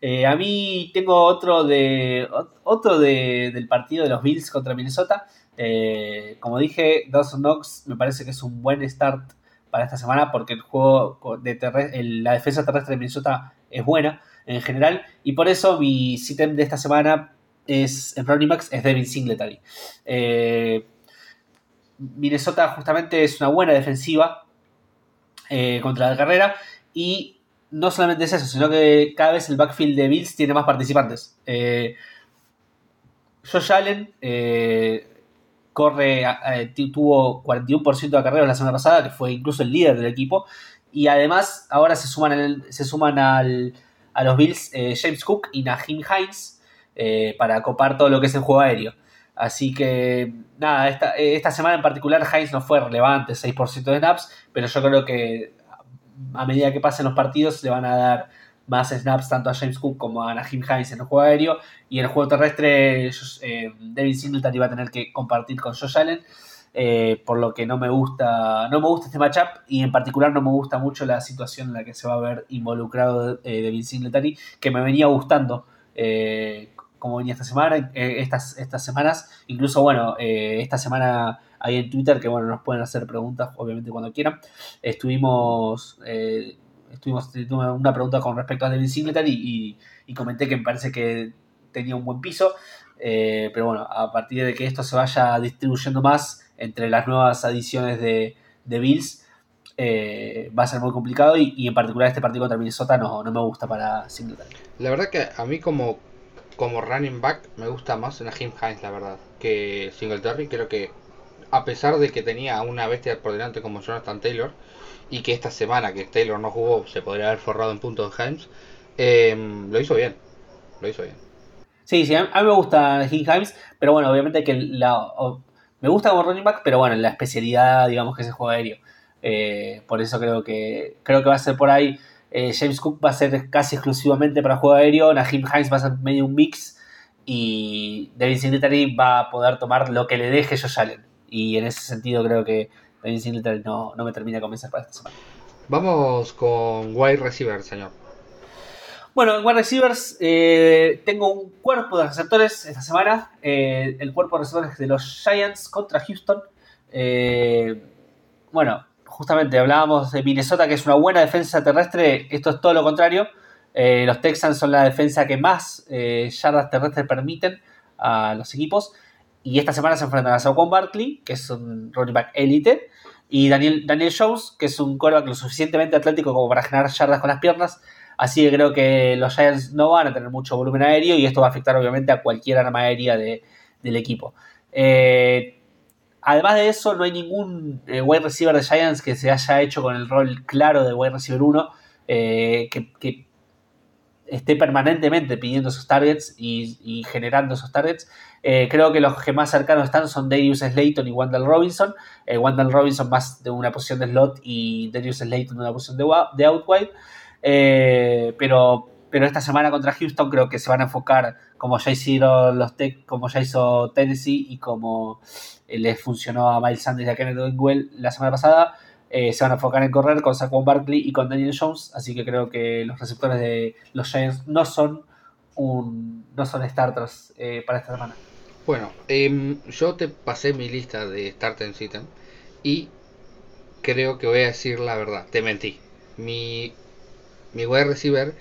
Speaker 2: Eh, a mí tengo otro de otro de, del partido de los Bills contra Minnesota. Eh, como dije, Dawson Knox me parece que es un buen start para esta semana porque el juego de la defensa terrestre de Minnesota es buena en general y por eso mi sitem de esta semana es en running backs es Devin Singletary. Eh, Minnesota justamente es una buena defensiva eh, contra la carrera y no solamente es eso, sino que cada vez el backfield de Bills tiene más participantes. Eh, Josh Allen eh, corre, tuvo 41% de carreras la semana pasada, que fue incluso el líder del equipo. Y además, ahora se suman, se suman al, a los Bills eh, James Cook y Naheem Hines. eh, para copar todo lo que es el juego aéreo. Así que, nada, esta, esta semana en particular Heinz no fue relevante, 6% de snaps, pero yo creo que a medida que pasen los partidos le van a dar más snaps tanto a James Cook como a Nahim Hines en el juego aéreo y en el juego terrestre eh, Devin Singletary va a tener que compartir con Josh Allen eh, por lo que no me gusta no me gusta este matchup y en particular no me gusta mucho la situación en la que se va a ver involucrado eh, Devin Singletary que me venía gustando eh, como venía esta semana estas, estas semanas. Incluso bueno esta semana ahí en Twitter que bueno nos pueden hacer preguntas obviamente cuando quieran. Estuvimos estuvimos teniendo una pregunta con respecto a Devin Singletary y, comenté que me parece que tenía un buen piso. Eh, pero bueno, a partir de que esto se vaya distribuyendo más entre las nuevas adiciones de, Bills, eh, va a ser muy complicado y, en particular este partido contra Minnesota no, no me gusta para Singletary.
Speaker 1: La verdad que a mí como, como running back me gusta más Jim Hines, la verdad, que Singletary. Creo que a pesar de que tenía una bestia por delante como Jonathan Taylor, y que esta semana que Taylor no jugó se podría haber forrado en puntos de Himes, em, lo hizo bien. Lo hizo bien.
Speaker 2: Sí, sí, a mí me gusta Himes, pero bueno, obviamente que me gusta como running back, pero bueno, la especialidad, digamos que es el juego aéreo. Eh, por eso creo que creo que va a ser por ahí. Eh, James Cook va a ser casi exclusivamente para juego aéreo, Nahim Himes va a ser medio un mix y Devin Singletary va a poder tomar lo que le deje Josh Allen. Y en ese sentido creo que no, no me termina de convencer para esta semana.
Speaker 1: Vamos con wide receiver, señor.
Speaker 2: Bueno, en wide receivers eh, tengo un cuerpo de receptores esta semana. Eh, el cuerpo de receptores de los Giants contra Houston. Eh, bueno, justamente hablábamos de Minnesota, que es una buena defensa terrestre. Esto es todo lo contrario. los Texans son la defensa que más yardas terrestres permiten a los equipos. Y esta semana se enfrentan a Saquon Barkley, que es un running back elite, y Daniel, Daniel Jones, que es un quarterback lo suficientemente atlético como para generar yardas con las piernas. Así que creo que los Giants no van a tener mucho volumen aéreo y esto va a afectar obviamente a cualquier arma aérea del equipo. Eh, además de eso, no hay ningún eh, wide receiver de Giants que se haya hecho con el rol claro de wide receiver 1 eh, que, esté permanentemente pidiendo esos targets y, generando esos targets. Eh, creo que los que más cercanos están son Darius Slayton y Wendell Robinson. Eh, Wendell Robinson más de una posición de slot y Darius Slayton de una posición de, de out wide. Eh, pero, pero esta semana contra Houston creo que se van a enfocar como ya hicieron los Tech, como ya hizo Tennessee y como les funcionó a Miles Sanders y a Kenneth Wingwell la semana pasada. Se van a enfocar en correr con Saquon Barkley y con Daniel Jones. Así que creo que los receptores de los Giants no son un, no son starters para esta semana.
Speaker 1: Bueno, em, yo te pasé mi lista de start and System y creo que voy a decir la verdad. Te mentí. Mi, mi wide receiver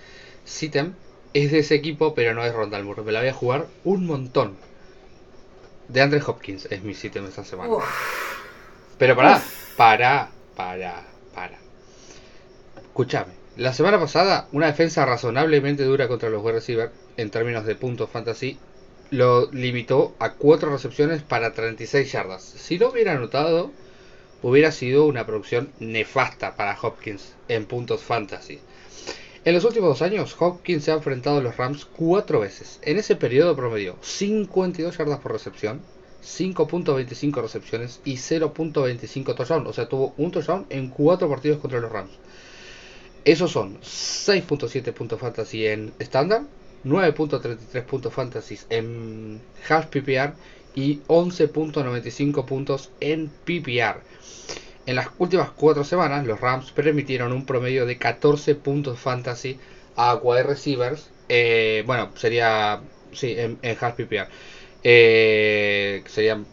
Speaker 1: System es de ese equipo, pero no es Rondal Moore. Me la voy a jugar un montón. De Andre Hopkins es mi System esta semana. Pero para, para, para, para. Escúchame. La semana pasada, una defensa razonablemente dura contra los wide receiver en términos de puntos fantasy lo limitó a 4 recepciones para 36 yardas. Si lo hubiera anotado, hubiera sido una producción nefasta para Hopkins en puntos fantasy. En los últimos dos años, Hopkins se ha enfrentado a los Rams cuatro veces. En ese periodo promedió 52 yardas por recepción, 5.25 recepciones y 0.25 touchdown. O sea, tuvo un touchdown en cuatro partidos contra los Rams. Esos son 6.7 puntos fantasy en estándar, 9.33 puntos fantasy en half PPR y 11.95 puntos en PPR. En las últimas cuatro semanas, los Rams permitieron un promedio de 14 puntos fantasy a wide receivers. Eh, bueno, sería. Sí, en, half PPR. Eh, serían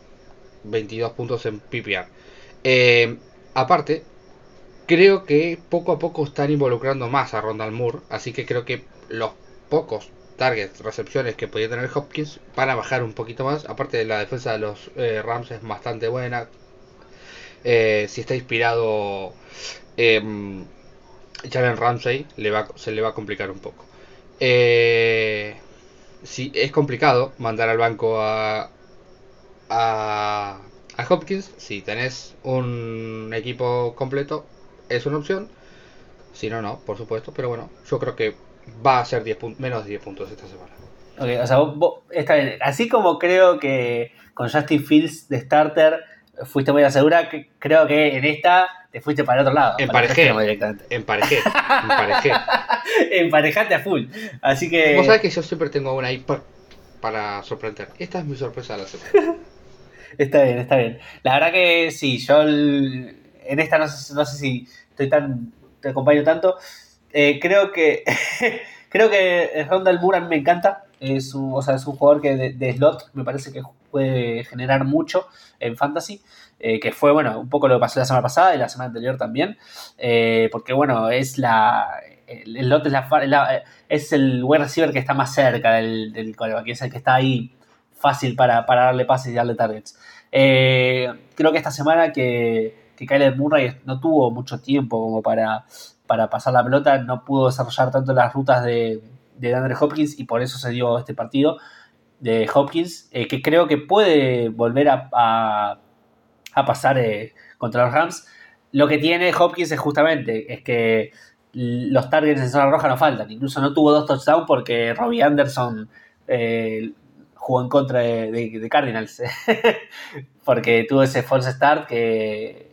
Speaker 1: 22 puntos en PPR. Eh, aparte, creo que poco a poco están involucrando más a Rondal Moore. Así que creo que los pocos targets, recepciones que podía tener Hopkins para bajar un poquito más. Aparte de la defensa de los eh, Rams es bastante buena. Eh, si está inspirado eh, Jalen Ramsey, le va, se le va a complicar un poco. Eh, si es complicado mandar al banco a, a, a Hopkins, si tenés un equipo completo, es una opción. Si no, no, por supuesto. Pero bueno, yo creo que va a ser 10 menos de 10 puntos esta semana.
Speaker 2: Ok, o sea, vos, vos- está bien. Así como creo que con Justin Fields de starter fuiste muy segura, que creo que en esta te fuiste para el otro lado.
Speaker 1: Emparejé. Emparejé, emparejé.
Speaker 2: Emparejate a full. Así que.
Speaker 1: Vos sabés que yo siempre tengo una ahí pa- para sorprender. Esta es mi sorpresa de la semana.
Speaker 2: Está bien, está bien. La verdad que sí, yo el- en esta no sé, no sé si estoy tan, te acompaño tanto. Eh, creo que creo que Rondal a mí me encanta. Es un, o sea, es un jugador que de, de slot me parece que puede generar mucho en fantasy. eh, que fue, bueno, un poco lo que pasó la semana pasada y la semana anterior también. eh, porque, bueno, es la. El, slot es, la, es el wide receiver que está más cerca del, del que es el que está ahí fácil para, para darle pases y darle targets. Eh, creo que esta semana que, que Kyler Murray no tuvo mucho tiempo como para, para pasar la pelota, no pudo desarrollar tanto las rutas de, de DeAndre Hopkins y por eso se dio este partido de Hopkins, eh, que creo que puede volver a, a, pasar eh, contra los Rams. Lo que tiene Hopkins es justamente es que los targets en zona roja no faltan. Incluso no tuvo dos touchdowns porque Robbie Anderson eh, jugó en contra de, Cardinals. porque tuvo ese false start que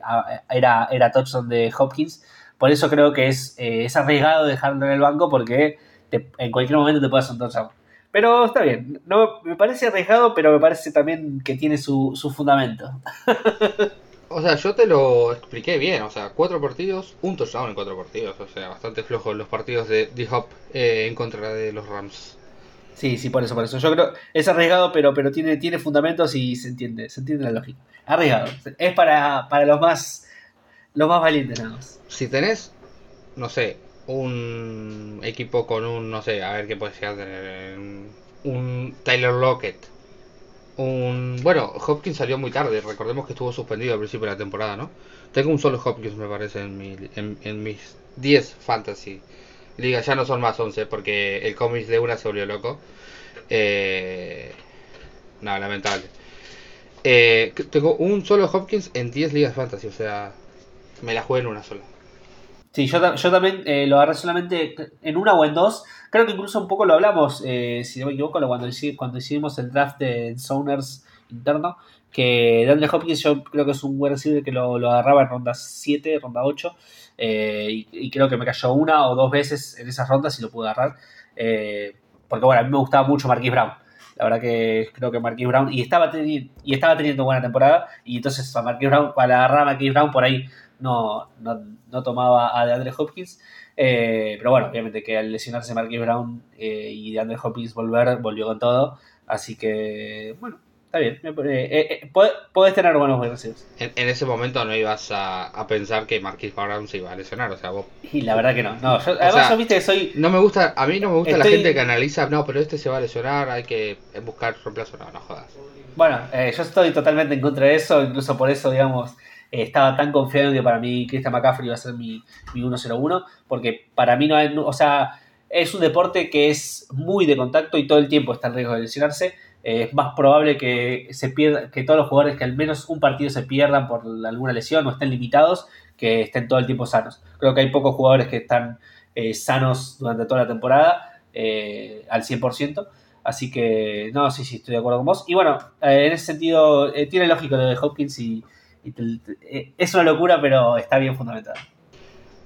Speaker 2: era, era touchdown de Hopkins. Por eso creo que es, es arriesgado dejarlo en el banco porque en cualquier momento te puede hacer un touchdown. Pero está bien, no, me parece arriesgado, pero me parece también que tiene su, su fundamento.
Speaker 1: O sea, yo te lo expliqué bien. O sea, cuatro partidos, un touchdown en cuatro partidos. O sea, bastante flojos los partidos de D-Hop eh, en contra de los Rams.
Speaker 2: Sí, sí, por eso, por eso. Yo creo es arriesgado, pero, pero tiene, tiene fundamentos y se entiende, se entiende la lógica. Arriesgado. Es para, para los más los más valientes nada más.
Speaker 1: Si tenés, no sé, un equipo con un, no sé, a ver qué puede a tener. Un, Tyler Lockett. Un. Bueno, Hopkins salió muy tarde. Recordemos que estuvo suspendido al principio de la temporada, ¿no? Tengo un solo Hopkins, me parece, en, mi, en, mis 10 fantasy ligas. Ya no son más 11 porque el cómic de una se volvió loco. Eh, no, lamentable. Eh, tengo un solo Hopkins en 10 ligas fantasy, o sea, me la jugué en una sola.
Speaker 2: Sí, yo, yo también eh, lo agarré solamente en una o en dos. Creo que incluso un poco lo hablamos, eh, si no me equivoco, cuando, cuando hicimos el draft de Zoners interno. Que DeAndre Hopkins yo creo que es un buen receiver que lo, lo agarraba en ronda 7, ronda 8. eh, y, y creo que me cayó una o dos veces en esas rondas y lo pude agarrar. eh, porque bueno, a mí me gustaba mucho Marquis Brown. La verdad que creo que Marquis Brown. Y estaba, teni- y estaba teniendo buena temporada. Y entonces a Marquis Brown, para agarrar a Marquis Brown por ahí no, no, no tomaba a DeAndre Hopkins. Eh, pero bueno, obviamente que al lesionarse Marquis Brown eh, y DeAndre Hopkins volver, volvió con todo. Así que, bueno, está bien. Eh, eh, pod- podés tener buenos receivers.
Speaker 1: En, en ese momento no ibas a, a pensar que Marquis Brown se iba a lesionar, o sea, vos...
Speaker 2: Y la verdad que no. no yo- además,
Speaker 1: sea,
Speaker 2: yo viste que soy.
Speaker 1: No me gusta, a mí no me gusta la gente que analiza, no, pero este se va a lesionar, hay que buscar reemplazo, no, no jodas.
Speaker 2: Bueno, eh, yo estoy totalmente en contra de eso. Incluso por eso, digamos, eh, estaba tan confiado en que para mí Christian McCaffrey iba a ser mi, mi 1-0-1. Porque para mí no hay. no- o sea, es un deporte que es muy de contacto y todo el tiempo está en riesgo de lesionarse. Eh, es más probable que se pierda, que todos los jugadores que al menos un partido se pierdan por alguna lesión o estén limitados, que estén todo el tiempo sanos. Creo que hay pocos jugadores que están eh, sanos durante toda la temporada al 100%. Así que, no, sí, sí, estoy de acuerdo con vos. Y bueno, en ese sentido, tiene lógico lo de Hopkins y, eh, es una locura, pero está bien fundamentado.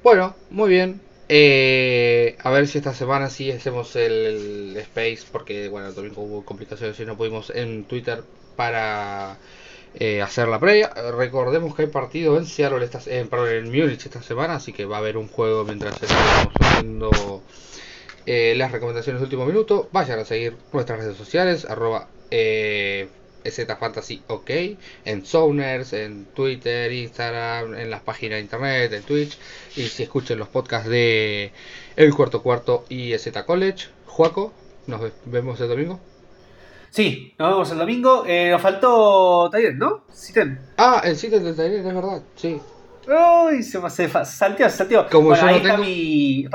Speaker 1: Bueno, muy bien. Eh, a ver si esta semana sí hacemos el, el Space, porque bueno, también hubo complicaciones y no pudimos en Twitter para eh, hacer la previa. Recordemos que hay partido en Seattle, esta, eh, en Múnich esta semana, así que va a haber un juego mientras estamos haciendo las recomendaciones de último minuto. Vayan a seguir nuestras redes sociales, arroba eh, Fantasy OK, en Zoners, en Twitter, Instagram, en las páginas de internet, en Twitch, y si escuchen los podcasts de El Cuarto Cuarto y Z College. Juaco, nos ve- vemos el domingo.
Speaker 2: Sí, nos vemos el domingo. Eh, nos faltó Tyler, ¿no? Citen.
Speaker 1: Ah, el sitio del taller, es verdad, sí.
Speaker 2: Uy, se, me- se salteó, se salteó.
Speaker 1: Como
Speaker 2: bueno,
Speaker 1: yo
Speaker 2: ahí
Speaker 1: no
Speaker 2: está
Speaker 1: tengo-
Speaker 2: mi.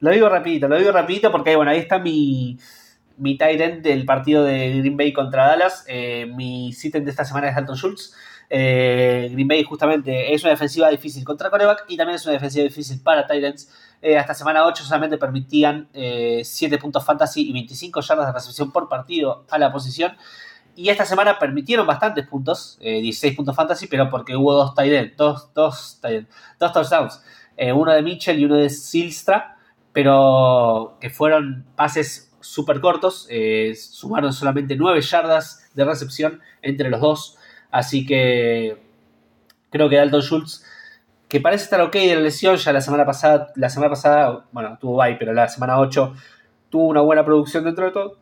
Speaker 2: lo digo rapidito, lo digo rapidito porque bueno, ahí está mi. Mi tight del partido de Green Bay contra Dallas. mi sitem de esta semana es Dalton Schultz. Green Bay justamente es una defensiva difícil contra coreback y también es una defensiva difícil para Titans. hasta semana 8 solamente permitían 7 puntos fantasy y 25 yardas de recepción por partido a la posición. Y esta semana permitieron bastantes puntos, 16 puntos fantasy, pero porque hubo dos tight dos, dos, dos touchdowns. uno de Mitchell y uno de Silstra pero que fueron pases súper cortos, eh, sumaron solamente 9 yardas de recepción entre los dos, así que creo que Dalton Schultz, que parece estar ok de la lesión, ya la semana pasada, la semana pasada, bueno, tuvo bye, pero la semana 8 tuvo una buena producción dentro de todo.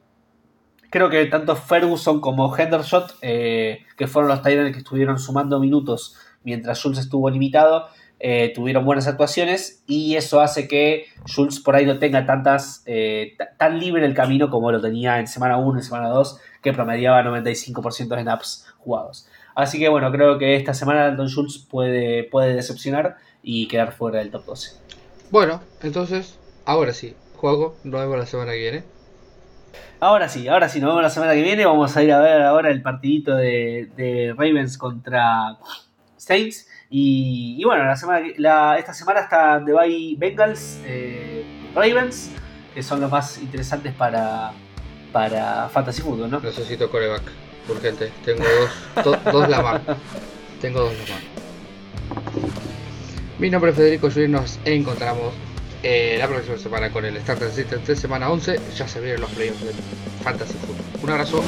Speaker 2: Creo que tanto Ferguson como Hendershot, eh, que fueron los Titans que estuvieron sumando minutos mientras Schultz estuvo limitado, eh, tuvieron buenas actuaciones y eso hace que Schultz por ahí no tenga tantas eh, tan libre el camino como lo tenía en semana 1 y semana 2 que promediaba 95% de snaps jugados. Así que bueno, creo que esta semana Dalton Schultz puede, puede decepcionar y quedar fuera del top 12.
Speaker 1: Bueno, entonces, ahora sí, juego, nos vemos la semana que viene.
Speaker 2: Ahora sí, ahora sí, nos vemos la semana que viene. Vamos a ir a ver ahora el partidito de, de Ravens contra Saints. Y, bueno, la semana, esta semana está The Bay Bengals, eh, Ravens, que son los más interesantes para, para Fantasy Football, ¿no?
Speaker 1: Necesito coreback, urgente. Tengo dos, dos la mano. Tengo dos la mano. Mi nombre es Federico y nos encontramos eh, la próxima semana con el Starter System de semana 11. Ya se vienen los playoffs de Fantasy Football. Un abrazo.